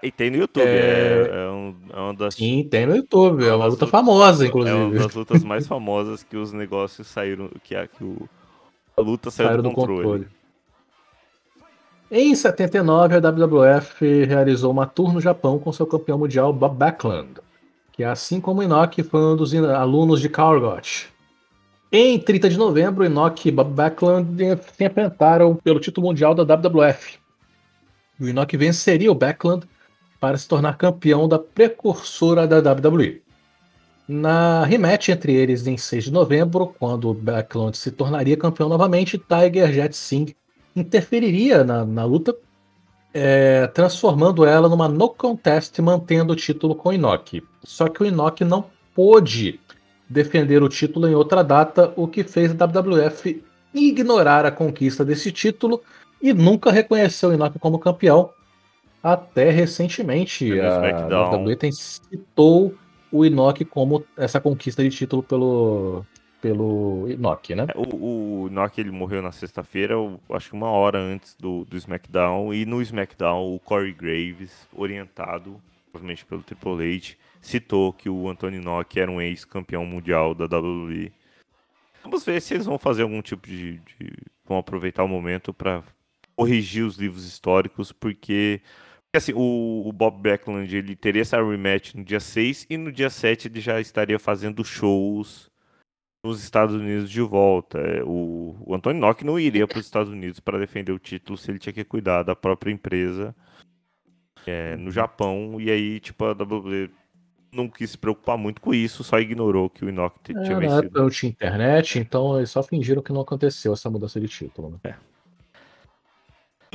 E tem no YouTube, É. é, é um- é uma das. Sim, tem no YouTube, é uma luta lutas- famosa, É uma inclusive. das lutas mais famosas que os negócios saíram. Que a, que o, a luta saiu Saíram do do controle. controle. Em 79, a WWF realizou uma tour no Japão com seu campeão mundial Bob Backlund, que assim como Inoki foi um dos alunos de Gotch. Em 30 de novembro, Inoki e Bob Backlund se enfrentaram pelo título mundial da WWF. O Inoki venceria o Backlund para se tornar campeão da precursora da WWE. Na rematch entre eles em 6 de novembro, quando o Backlund se tornaria campeão novamente, Tiger Jet Singh interferiria na, na luta, é, transformando ela numa no contest, mantendo o título com o Inoki. Só que o Inoki não pôde defender o título em outra data, o que fez a WWF ignorar a conquista desse título e nunca reconheceu o Inoki como campeão. Até recentemente, a. WWE tem citou o Inoki como essa conquista de título pelo, pelo Inoki, né? O, o Inoki ele morreu na sexta-feira, acho que uma hora antes do, do SmackDown. E no SmackDown, o Corey Graves, orientado provavelmente pelo Triple H, citou que o Anthony Inoki era um ex-campeão mundial da WWE. Vamos ver se eles vão fazer algum tipo de. de vão aproveitar o momento para corrigir os livros históricos, porque. Assim, o, o, Bob Backlund ele teria essa rematch no dia 6 e no dia 7 ele já estaria fazendo shows nos Estados Unidos de volta. É, o, o Antônio Nock não iria para os Estados Unidos para defender o título se ele tinha que cuidar da própria empresa é, no Japão. E aí, tipo, a WWE não quis se preocupar muito com isso, só ignorou que o Inoki tinha é, vencido. não tinha internet, então eles só fingiram que não aconteceu essa mudança de título. Né? É.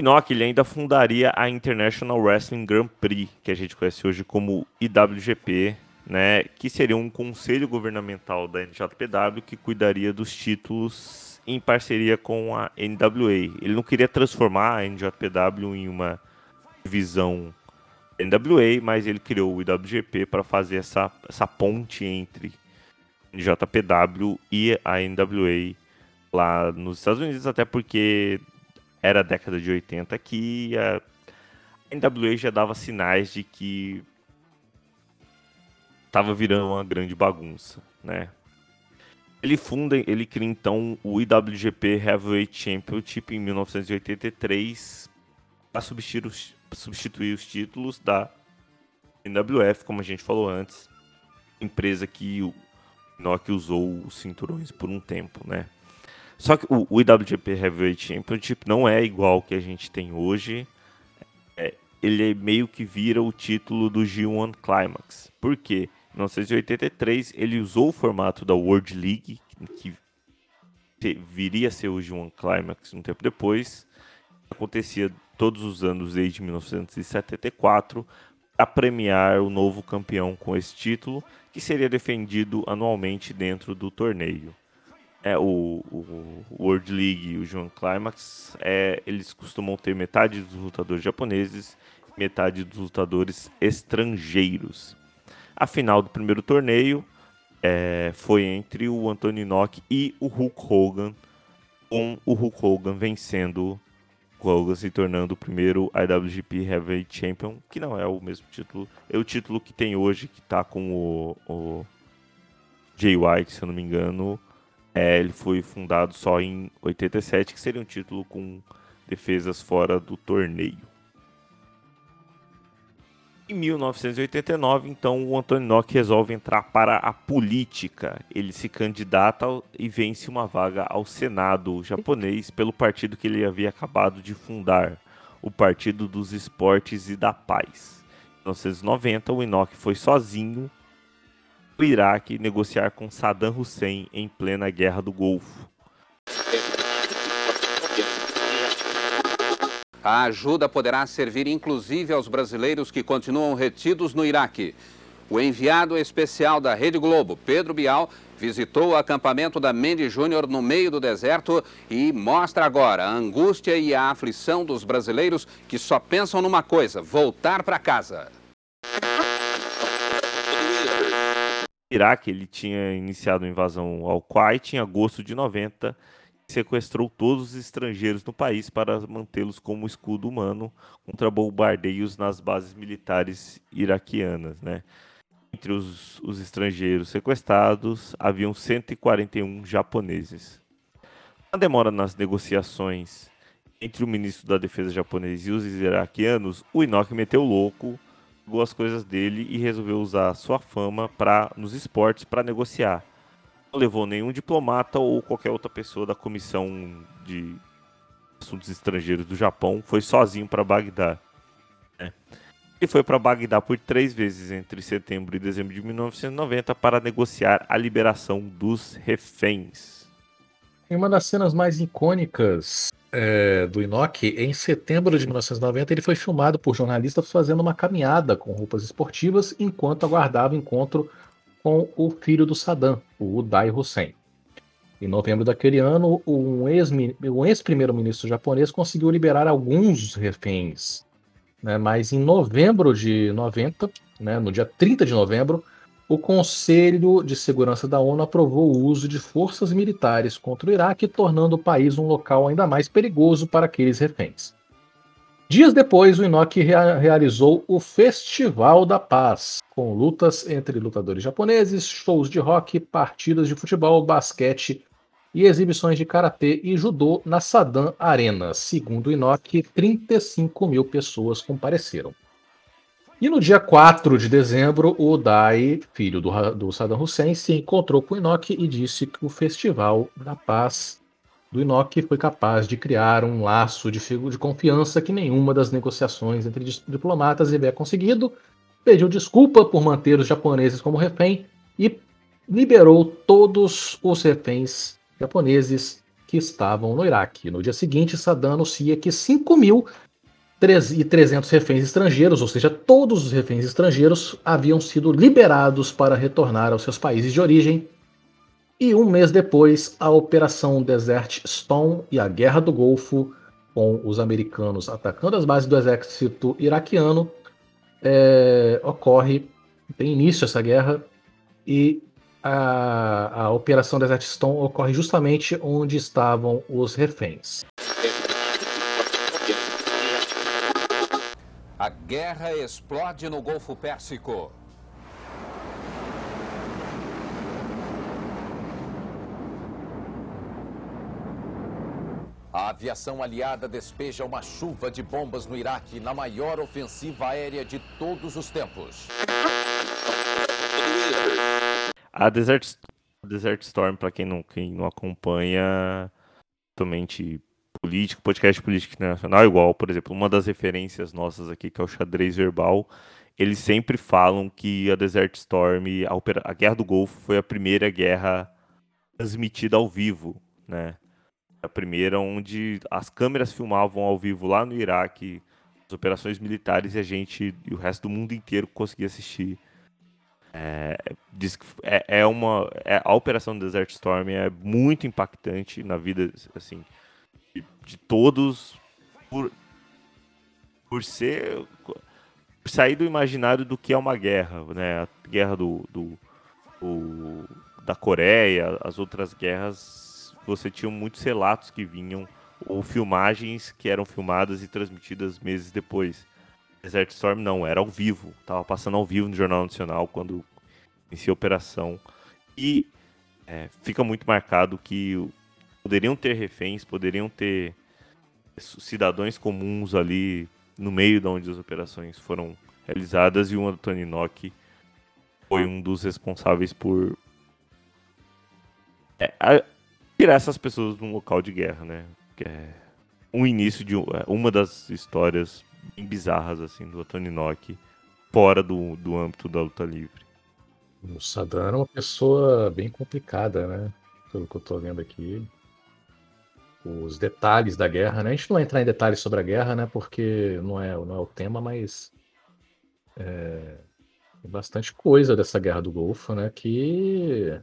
Inoki ele ainda fundaria a International Wrestling Grand Prix, que a gente conhece hoje como IWGP, né, que seria um conselho governamental da NJPW que cuidaria dos títulos em parceria com a NWA. Ele não queria transformar a NJPW em uma divisão NWA, mas ele criou o IWGP para fazer essa, essa ponte entre NJPW e a NWA lá nos Estados Unidos, até porque era a década de 80 que a NWA já dava sinais de que estava virando uma grande bagunça, né? Ele funda, ele cria então o IWGP Heavyweight Championship em 1983 para substituir substituir os títulos da NWF, como a gente falou antes, empresa que o Nokia usou os cinturões por um tempo, né? Só que o, o IWGP Heavyweight Championship não é igual ao que a gente tem hoje. É, ele meio que vira o título do G1 Climax. Por quê? Em 1983, ele usou o formato da World League, que viria a ser o G1 Climax um tempo depois. Acontecia todos os anos desde 1974 a premiar o novo campeão com esse título, que seria defendido anualmente dentro do torneio. É, o, o World League e o G1 Climax, é, eles costumam ter metade dos lutadores japoneses metade dos lutadores estrangeiros. A final do primeiro torneio é, foi entre o Anthony Nock e o Hulk Hogan, com o Hulk Hogan vencendo o Hogan se tornando o primeiro IWGP Heavyweight Champion, que não é o mesmo título, é o título que tem hoje, que está com o, o Jay White, se eu não me engano. É, ele foi fundado só em 87, que seria um título com defesas fora do torneio. Em 1989, então, o Antônio Nock resolve entrar para a política. Ele se candidata e vence uma vaga ao Senado japonês pelo partido que ele havia acabado de fundar, o Partido dos Esportes e da Paz. Em 1990, o Inoki foi sozinho o Iraque negociar com Saddam Hussein em plena Guerra do Golfo. A ajuda poderá servir inclusive aos brasileiros que continuam retidos no Iraque. O enviado especial da Rede Globo, Pedro Bial, visitou o acampamento da Mendy Júnior no meio do deserto e mostra agora a angústia e a aflição dos brasileiros que só pensam numa coisa: voltar para casa. Iraque ele tinha iniciado a invasão ao Kuwait em agosto de 90 sequestrou todos os estrangeiros no país para mantê-los como escudo humano contra bombardeios nas bases militares iraquianas. Né? Entre os, os estrangeiros sequestrados, haviam 141 japoneses. A demora nas negociações entre o ministro da defesa japonês e os iraquianos, o Inoki meteu louco, pegou as coisas dele e resolveu usar sua fama pra, nos esportes para negociar não levou nenhum diplomata ou qualquer outra pessoa da comissão de assuntos estrangeiros do Japão, foi sozinho para Bagdá. Né? Ele foi para Bagdá por três vezes entre setembro e dezembro de 1990 para negociar a liberação dos reféns. Em uma das cenas mais icônicas é, do Inoki, em setembro de 1990, ele foi filmado por jornalistas fazendo uma caminhada com roupas esportivas enquanto aguardava encontro com o filho do Saddam, o Uday Hussein. Em novembro daquele ano, um ex-primeiro-ministro japonês conseguiu liberar alguns reféns. Né? Mas em novembro de 90, né, no dia 30 de novembro, o Conselho de Segurança da ONU aprovou o uso de forças militares contra o Iraque, tornando o país um local ainda mais perigoso para aqueles reféns. Dias depois, o Inoki rea realizou o Festival da Paz, com lutas entre lutadores japoneses, shows de rock, partidas de futebol, basquete e exibições de karatê e judô na Saddam Arena. Segundo o Inoki, 35 mil pessoas compareceram. E no dia 4 de dezembro, o Dai, filho do, do Saddam Hussein, se encontrou com o e disse que o Festival da Paz do Inoki foi capaz de criar um laço de, de confiança que nenhuma das negociações entre diplomatas havia conseguido, pediu desculpa por manter os japoneses como refém e liberou todos os reféns japoneses que estavam no Iraque. No dia seguinte, Saddam anuncia que 5 mil e 300 reféns estrangeiros, ou seja, todos os reféns estrangeiros, haviam sido liberados para retornar aos seus países de origem. E um mês depois, a Operação Desert Storm e a Guerra do Golfo, com os americanos atacando as bases do exército iraquiano, é, ocorre, tem início essa guerra, e a, a Operação Desert Storm ocorre justamente onde estavam os reféns. A guerra explode no Golfo Pérsico. A aviação aliada despeja uma chuva de bombas no Iraque na maior ofensiva aérea de todos os tempos. A Desert, Desert Storm, para quem não, quem não acompanha, totalmente político, podcast político internacional, igual, por exemplo, uma das referências nossas aqui, que é o xadrez verbal, eles sempre falam que a Desert Storm, a, a Guerra do Golfo, foi a primeira guerra transmitida ao vivo, né? A primeira onde as câmeras filmavam ao vivo lá no Iraque, as operações militares e a gente e o resto do mundo inteiro conseguia assistir. É, diz que é, é uma é, a operação Desert Storm é muito impactante na vida assim de, todos por, por ser por sair do imaginário do que é uma guerra, né? A guerra do, do, do, da Coreia, as outras guerras, você tinha muitos relatos que vinham ou filmagens que eram filmadas e transmitidas meses depois. Desert Storm não, era ao vivo, tava passando ao vivo no Jornal Nacional quando iniciou a operação. E é, fica muito marcado que poderiam ter reféns, poderiam ter cidadãos comuns ali no meio de onde as operações foram realizadas e o Antônio Nock foi um dos responsáveis por é, tirar essas pessoas de um local de guerra, né? Que é um início de é, uma das histórias bem bizarras assim do Antônio Nock fora do, do âmbito da luta livre. O Saddam era uma pessoa bem complicada, né? Pelo que eu tô vendo aqui os detalhes da guerra, né? A gente não vai entrar em detalhes sobre a guerra, né? Porque não é, não é o tema, mas é, tem bastante coisa dessa guerra do Golfo, né? Que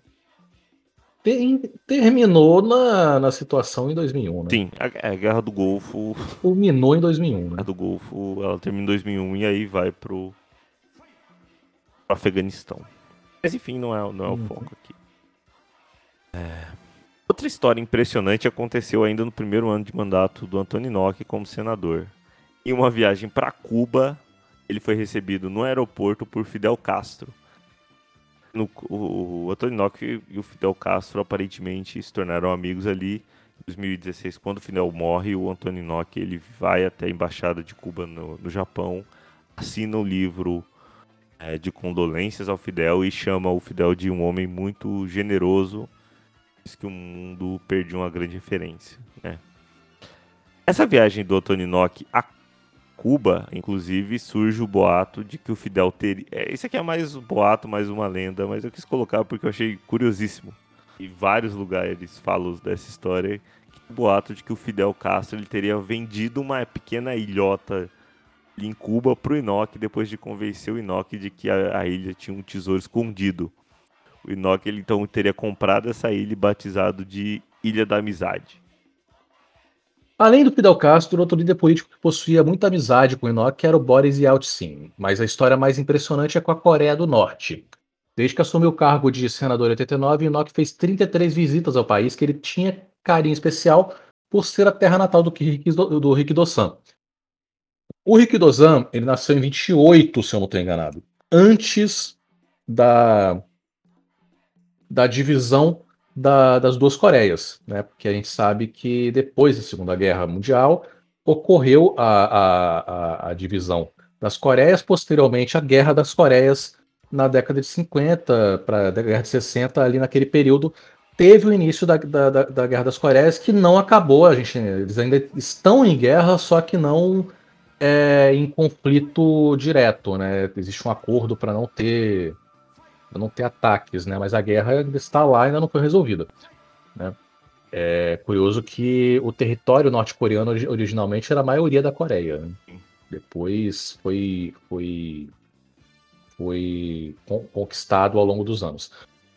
tem, terminou na, na situação em 2001, né? Sim, a, a guerra do Golfo culminou em 2001, né? A guerra do Golfo, ela termina em 2001 e aí vai pro, pro Afeganistão. Mas enfim, não é, não é o uhum. foco aqui. É. Outra história impressionante aconteceu ainda no primeiro ano de mandato do Antônio Nock como senador. Em uma viagem para Cuba, ele foi recebido no aeroporto por Fidel Castro. No, o, o Antônio Nock e o Fidel Castro aparentemente se tornaram amigos ali. Em 2016, quando o Fidel morre, o Antônio Nock ele vai até a embaixada de Cuba no, no Japão, assina o livro é, de condolências ao Fidel e chama o Fidel de um homem muito generoso que o mundo perdia uma grande referência. Né? Essa viagem do Tony Nock a Cuba, inclusive, surge o boato de que o Fidel teria. É, isso aqui é mais um boato, mais uma lenda, mas eu quis colocar porque eu achei curiosíssimo. Em vários lugares falam dessa história. o boato de que o Fidel Castro ele teria vendido uma pequena ilhota em Cuba para o Inoc depois de convencer o Inoc de que a, a ilha tinha um tesouro escondido. Enoch ele, então teria comprado essa ilha e batizado de Ilha da Amizade. Além do Fidel Castro, outro líder político que possuía muita amizade com Enoch era o Boris Yeltsin, mas a história mais impressionante é com a Coreia do Norte. Desde que assumiu o cargo de senador em 89, Inoki fez 33 visitas ao país, que ele tinha carinho especial por ser a terra natal do Rick do, do Rick Dossan. O Rick Dossan, ele nasceu em 28, se eu não estou enganado, antes da, da divisão da, das duas Coreias, né? Porque a gente sabe que depois da Segunda Guerra Mundial ocorreu a, a, a, divisão das Coreias, posteriormente a Guerra das Coreias na década de 50 para a década de 60, ali naquele período, teve o início da, da, da, Guerra das Coreias, que não acabou. A gente, eles ainda estão em guerra, só que não é, em conflito direto. Né? Existe um acordo para não ter não ter ataques, né? Mas a guerra está lá e ainda não foi resolvida. Né? É curioso que o território norte-coreano originalmente era a maioria da Coreia. Né? Depois foi, foi, foi conquistado ao longo dos anos.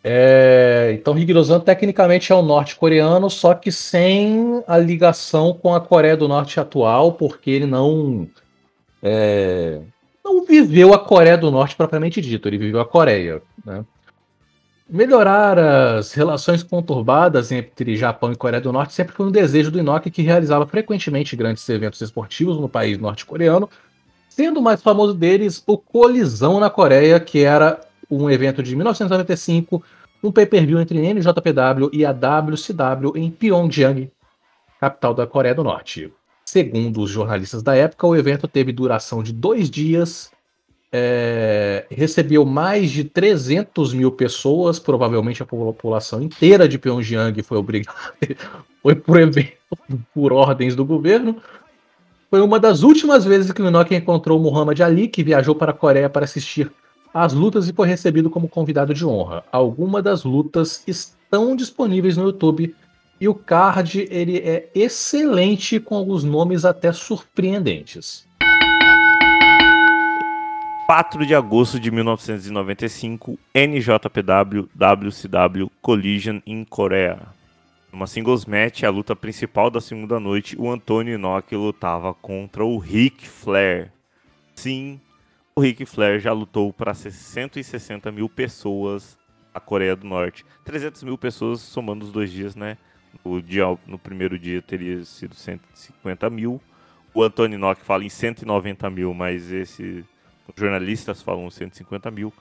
É, então, Rigorozan tecnicamente é o norte-coreano, só que sem a ligação com a Coreia do Norte atual, porque ele não é, não viveu a Coreia do Norte propriamente dito, ele viveu a Coreia. Né? Melhorar as relações conturbadas entre Japão e Coreia do Norte sempre foi um desejo do Inoki, que realizava frequentemente grandes eventos esportivos no país norte-coreano, sendo o mais famoso deles o Colisão na Coreia, que era um evento de 1995, um pay-per-view entre NJPW e a WCW em Pyongyang, capital da Coreia do Norte. Segundo os jornalistas da época, o evento teve duração de dois dias é, recebeu mais de 300 mil pessoas, provavelmente a população inteira de Pyongyang foi obrigada, foi por evento, por ordens do governo. Foi uma das últimas vezes que o Inoki encontrou Muhammad Ali, que viajou para a Coreia para assistir às lutas e foi recebido como convidado de honra. Algumas das lutas estão disponíveis no YouTube e o card ele é excelente com alguns nomes até surpreendentes. 4 de agosto de 1995, NJPW WCW Collision em Coreia. Numa singles match, a luta principal da segunda noite, o Antônio Inoki lutava contra o Ric Flair. Sim, o Ric Flair já lutou para 160 mil pessoas na Coreia do Norte. 300 mil pessoas somando os dois dias, né? No, dia, no primeiro dia teria sido 150 mil. O Antônio Inoki fala em 190 mil, mas esse jornalistas falam 150 mil.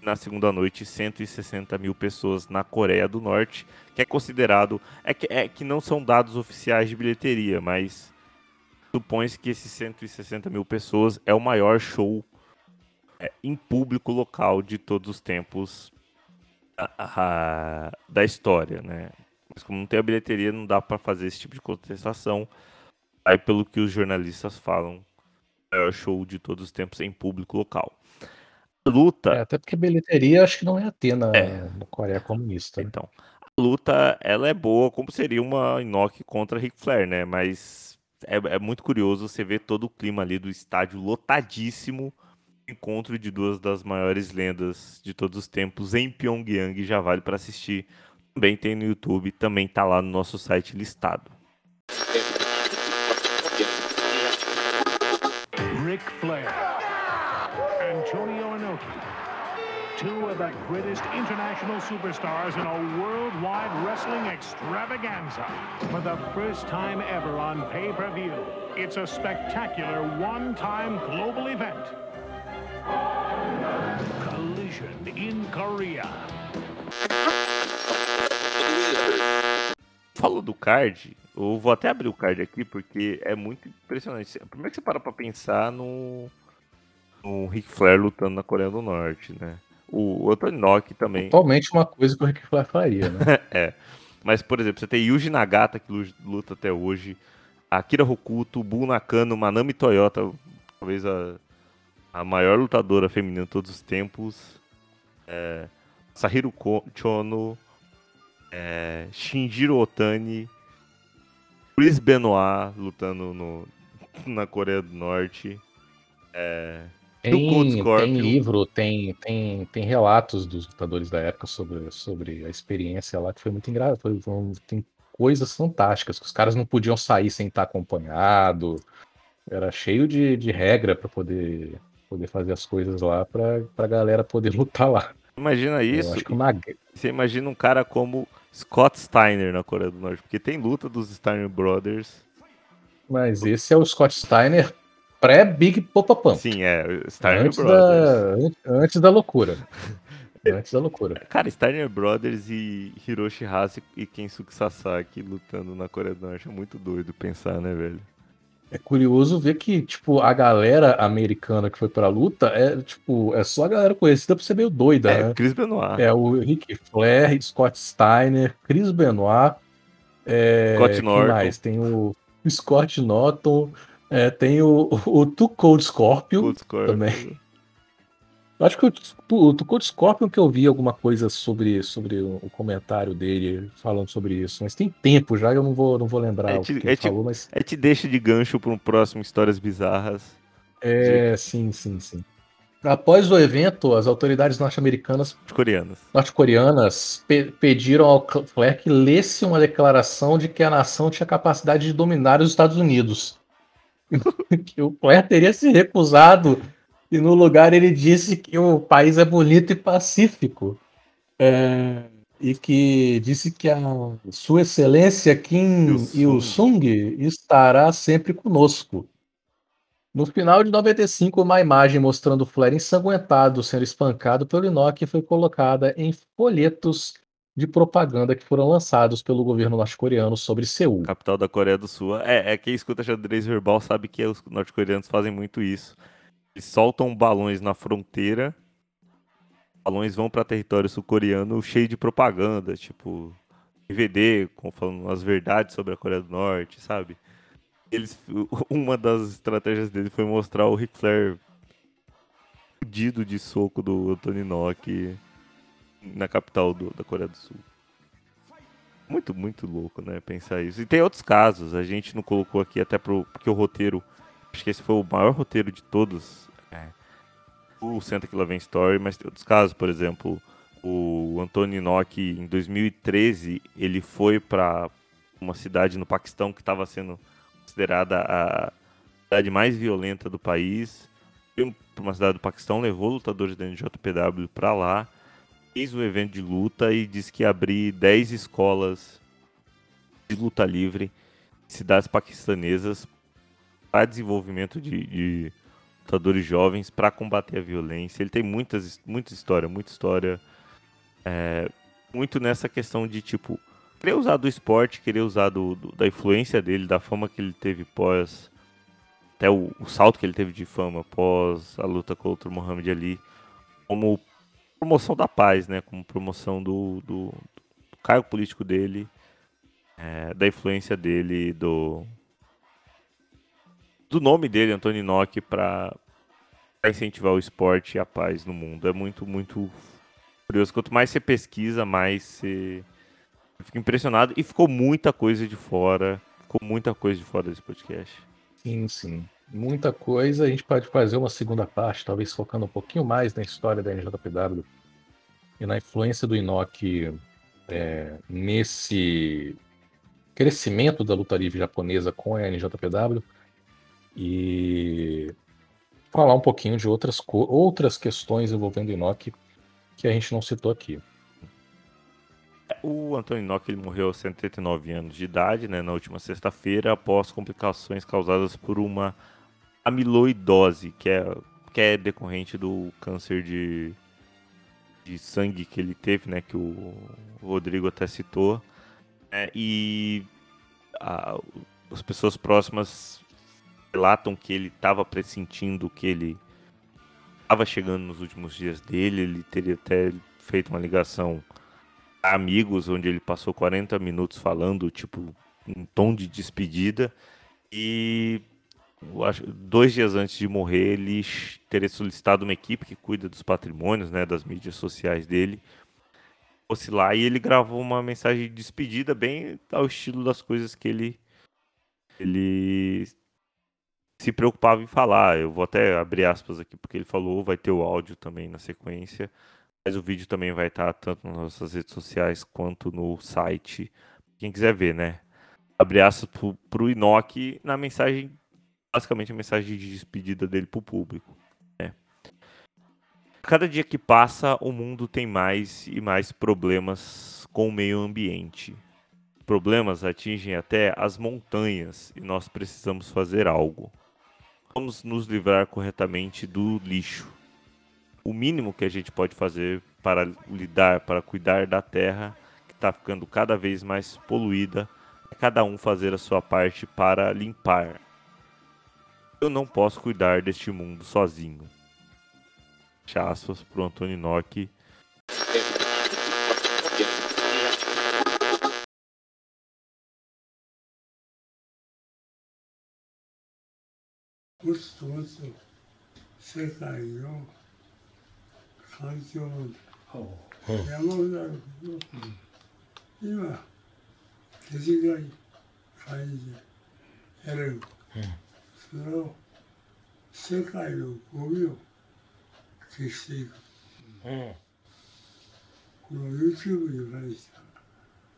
Na segunda noite, 160 mil pessoas na Coreia do Norte, que é considerado. É que, é que não são dados oficiais de bilheteria, mas supõe-se que esses 160 mil pessoas é o maior show é, em público local de todos os tempos a, a, da história, né? Mas como não tem a bilheteria, não dá para fazer esse tipo de contestação. Aí, pelo que os jornalistas falam, maior show de todos os tempos em público local. A luta. É, até porque bilheteria acho que não é Atena é. na Coreia comunista. Né? Então, a luta ela é boa, como seria uma Inoki contra Ric Flair, né? Mas é, é muito curioso você ver todo o clima ali do estádio lotadíssimo. Encontro de duas das maiores lendas de todos os tempos em Pyongyang já vale para assistir. Também tem no YouTube, também tá lá no nosso site listado. Ric Flair, Antonio Inoki, two of the greatest international superstars in a worldwide wrestling extravaganza. For the first time ever on pay-per-view, it's a spectacular one-time global event. Collision in Korea. Falou do card, Eu vou até abrir o card aqui porque é muito impressionante. Primeiro que você para pra pensar no, no Ric Flair lutando na Coreia do Norte, né? O, Anthony Nock também. Totalmente uma coisa que o Ric Flair faria, né? é. Mas, por exemplo, você tem Yuji Nagata, que luta até hoje, Akira Hokuto, Buu Nakano, Manami Toyota, talvez a, a maior lutadora feminina de todos os tempos, é, Sahiro Chono, é, Shinjiro Otani, Chris Benoit lutando no, na Coreia do Norte. É, tem, tem livro, tem, tem, tem relatos dos lutadores da época sobre, sobre a experiência lá, que foi muito engraçado. Tem coisas fantásticas, que os caras não podiam sair sem estar acompanhado. Era cheio de, de regra para poder, poder fazer as coisas lá, para a galera poder lutar lá. Imagina isso. uma- Você imagina um cara como Scott Steiner na Coreia do Norte, porque tem luta dos Steiner Brothers. Mas esse é o Scott Steiner pré-Big Popapam. Sim, é. Steiner Antes Brothers. da, an- antes da loucura. Antes da loucura. Cara, Steiner Brothers e Hiroshi Hase e Kensuke Sasaki lutando na Coreia do Norte é muito doido pensar, né, velho? É curioso ver que, tipo, a galera americana que foi pra luta é, tipo, é só a galera conhecida pra ser meio doida, É, né? Chris Benoit. É o Rick Flair, Scott Steiner, Chris Benoit, é, Scott Norton. mais? Tem o Scott Norton, é, tem o, o Too Cold Scorpio, Cold Scorpio. também. Eu acho que o, o Too Cold Scorpio que eu vi alguma coisa sobre, sobre o, o comentário dele falando sobre isso, mas tem tempo já, eu não vou, não vou lembrar É o te, que é ele te- falou, mas é te deixa de gancho para um próximo Histórias Bizarras. é, sim, sim, sim. Após o evento, as autoridades norte-americanas Coreanas. norte-coreanas pe- pediram ao Flair que lesse uma declaração de que a nação tinha capacidade de dominar os Estados Unidos. que o Flair teria se recusado e no lugar ele disse que o país é bonito e pacífico. É, e que disse que a Sua Excelência Kim Il-sung estará sempre conosco. No final de 95, uma imagem mostrando o Flair ensanguentado sendo espancado pelo Inoki foi colocada em folhetos de propaganda que foram lançados pelo governo norte-coreano sobre Seul. Capital da Coreia do Sul. É, é quem escuta xadrez verbal sabe que os norte-coreanos fazem muito isso. Eles soltam balões na fronteira. Balões vão para território sul-coreano cheio de propaganda, tipo DVD, falando as verdades sobre a Coreia do Norte, sabe? Eles, uma das estratégias dele foi mostrar o Ric Flair fudido de soco do Tony Nock na capital do- da Coreia do Sul. Muito, muito louco, né? Pensar isso. E tem outros casos, a gente não colocou aqui até pro, porque o roteiro, acho que esse foi o maior roteiro de todos. É, o Santa vem Story, mas tem outros casos, por exemplo, o Antônio Nock em 2013, ele foi para uma cidade no Paquistão que estava sendo considerada a cidade mais violenta do país. Foi para uma cidade do Paquistão, levou lutadores da NJPW para lá, fez um evento de luta e disse que ia abrir 10 escolas de luta livre em cidades paquistanesas para desenvolvimento de, de lutadores jovens para combater a violência. Ele tem muitas, muita história, muita história. é, muito nessa questão de tipo querer usar do esporte, querer usar do, do- da influência dele, da fama que ele teve pós até o, o salto que ele teve de fama pós a luta contra o Muhammad Ali, como promoção da paz, né? Como promoção do, do, do cargo político dele, é, da influência dele, do do nome dele, Antônio Nock, para incentivar o esporte e a paz no mundo. É muito, muito curioso. Quanto mais você pesquisa, mais você fica impressionado. E ficou muita coisa de fora. Ficou muita coisa de fora desse podcast. Sim, sim. Muita coisa. A gente pode fazer uma segunda parte, talvez focando um pouquinho mais na história da NJPW e na influência do Inoki é, nesse crescimento da luta livre japonesa com a NJPW e falar um pouquinho de outras, outras questões envolvendo Inoki que a gente não citou aqui. O Antônio Nock ele morreu aos 139 anos de idade, né, na última sexta-feira, após complicações causadas por uma amiloidose, que é, que é decorrente do câncer de, de sangue que ele teve, né, que o Rodrigo até citou. né, e a- as pessoas próximas relatam que ele estava pressentindo que ele estava chegando nos últimos dias dele, ele teria até feito uma ligação a amigos, onde ele passou 40 minutos falando, tipo, um tom de despedida. E dois dias antes de morrer, ele teria solicitado uma equipe que cuida dos patrimônios, né, das mídias sociais dele. Fosse lá e ele gravou uma mensagem de despedida bem ao estilo das coisas que ele ele se preocupava em falar. Eu vou até abrir aspas aqui porque ele falou, vai ter o áudio também na sequência. Mas o vídeo também vai estar tanto nas nossas redes sociais quanto no site. Quem quiser ver, né? Abre aspas pro, pro Inoki na mensagem, basicamente a mensagem de despedida dele pro público. Né? cada dia que passa, o mundo tem mais e mais problemas com o meio ambiente. Problemas atingem até as montanhas e nós precisamos fazer algo. Vamos nos livrar corretamente do lixo. O mínimo que a gente pode fazer para lidar, para cuidar da terra que está ficando cada vez mais poluída, é cada um fazer a sua parte para limpar. Eu não posso cuidar deste mundo sozinho aspas, pro Antônio Nock. Gostoso, 世界の環境山ほどあるけど、今短い範囲でやれる、それを世界のゴミを消していく、この YouTube に関しては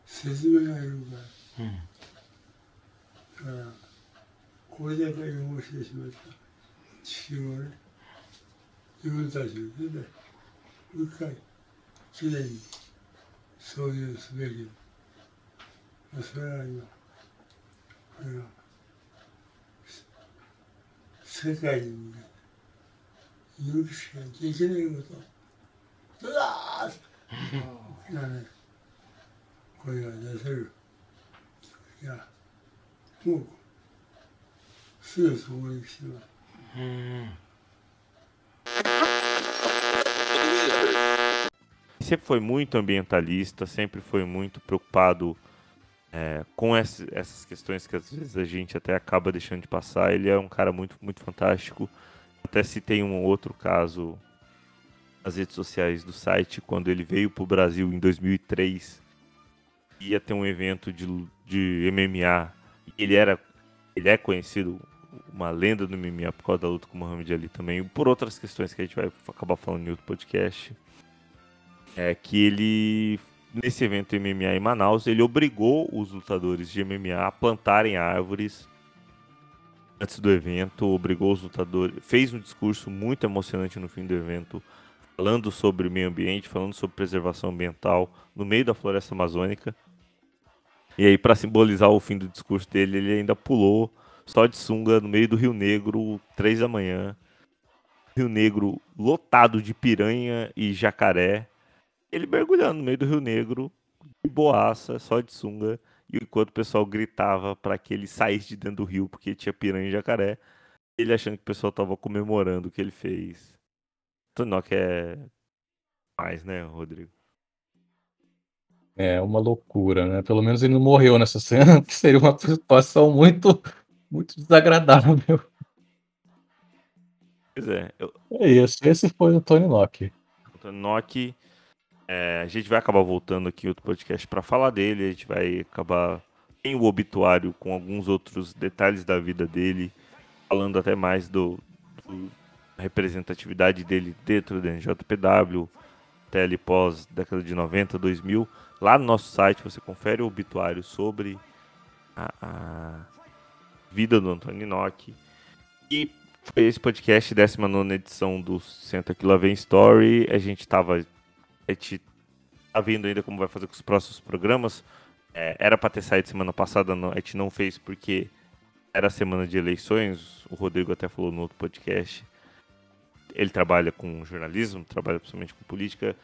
説明がいるから、だからこれだけ汚してしまった地球をね自分たちの手でもう一回きれいに掃除すべきだそれは今これは世界に向けて言うしかできないことうわーなね声が出せるいやもう すぐそこに来てます。 Sempre foi muito ambientalista, sempre foi muito preocupado é, com esse- essas questões que às vezes a gente até acaba deixando de passar. Ele é um cara muito, muito fantástico. Até citei um outro caso nas redes sociais do site, quando ele veio para o Brasil em 2003. Ia ter um evento de, lu- de MMA. E ele era. ele é conhecido, uma lenda do MMA por causa da luta com o Muhammad Ali também. Por outras questões que a gente vai acabar falando em outro podcast. É que ele. Nesse evento MMA em Manaus, ele obrigou os lutadores de MMA a plantarem árvores antes do evento, obrigou os lutadores, fez um discurso muito emocionante no fim do evento, falando sobre meio ambiente, falando sobre preservação ambiental no meio da floresta amazônica. E aí, para simbolizar o fim do discurso dele, ele ainda pulou só de sunga no meio do Rio Negro, três da manhã. Rio Negro lotado de piranha e jacaré. Ele mergulhando no meio do Rio Negro, de boaça, só de sunga. E enquanto o pessoal gritava para que ele saísse de dentro do rio porque tinha piranha e jacaré, ele achando que o pessoal tava comemorando o que ele fez. Tonok é mais, né, Rodrigo? É uma loucura, né? Pelo menos ele não morreu nessa cena, que seria uma situação muito, muito desagradável. Pois é, eu, É isso, esse foi o Tony Nock. Tonok, é, a gente vai acabar voltando aqui em outro podcast para falar dele, a gente vai acabar tem o obituário com alguns outros detalhes da vida dele, falando até mais do, do da representatividade dele dentro da NJPW, até ali pós década de 90, 2000. Lá no nosso site você confere o obituário sobre a, a vida do Antônio Nock. E foi esse podcast, 19 edição do Senta Que Lá Vem Story. A gente tava. A gente tá vendo ainda como vai fazer com os próximos programas. É, era para ter saído semana passada, não, a gente não fez porque era semana de eleições. O Rodrigo até falou no outro podcast. Ele trabalha com jornalismo, trabalha principalmente com política.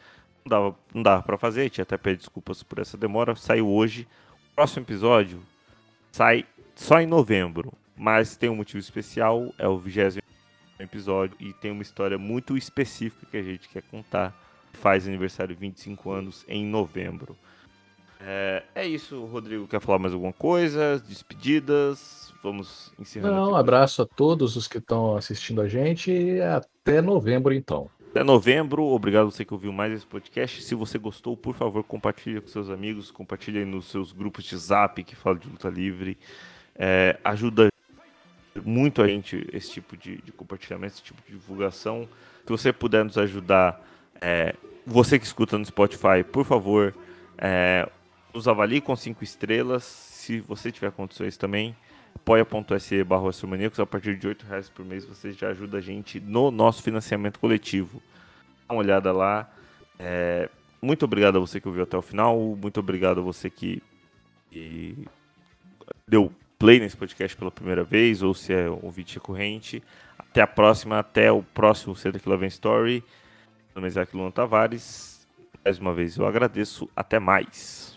Não dava, não dava para fazer, a gente até pede desculpas por essa demora. Saiu hoje. O próximo episódio sai só em novembro, mas tem um motivo especial, é o vigésimo episódio e tem uma história muito específica que a gente quer contar. Faz aniversário de 25 anos em novembro. É, é isso, Rodrigo. Quer falar mais alguma coisa? Despedidas? Vamos encerrando Não, um abraço a todos os que estão assistindo a gente e até novembro, então. Até novembro. Obrigado você que ouviu mais esse podcast. Se você gostou, por favor, compartilhe com seus amigos, compartilhe nos seus grupos de zap que falam de luta livre. É, ajuda muito a gente esse tipo de, de compartilhamento, esse tipo de divulgação. Se você puder nos ajudar, é, você que escuta no Spotify, por favor, é, nos avalie com cinco estrelas. Se você tiver condições também, apoia.se barra. A partir de 8 reais por mês você já ajuda a gente no nosso financiamento coletivo. Dá uma olhada lá. É, muito obrigado a você que ouviu até o final. Muito obrigado a você que, deu play nesse podcast pela primeira vez, ou se é um ouvinte recorrente. Até a próxima, até o próximo Senta que Vem Story. Meu nome é Isaac Luna Tavares. Mais uma vez eu agradeço. Até mais.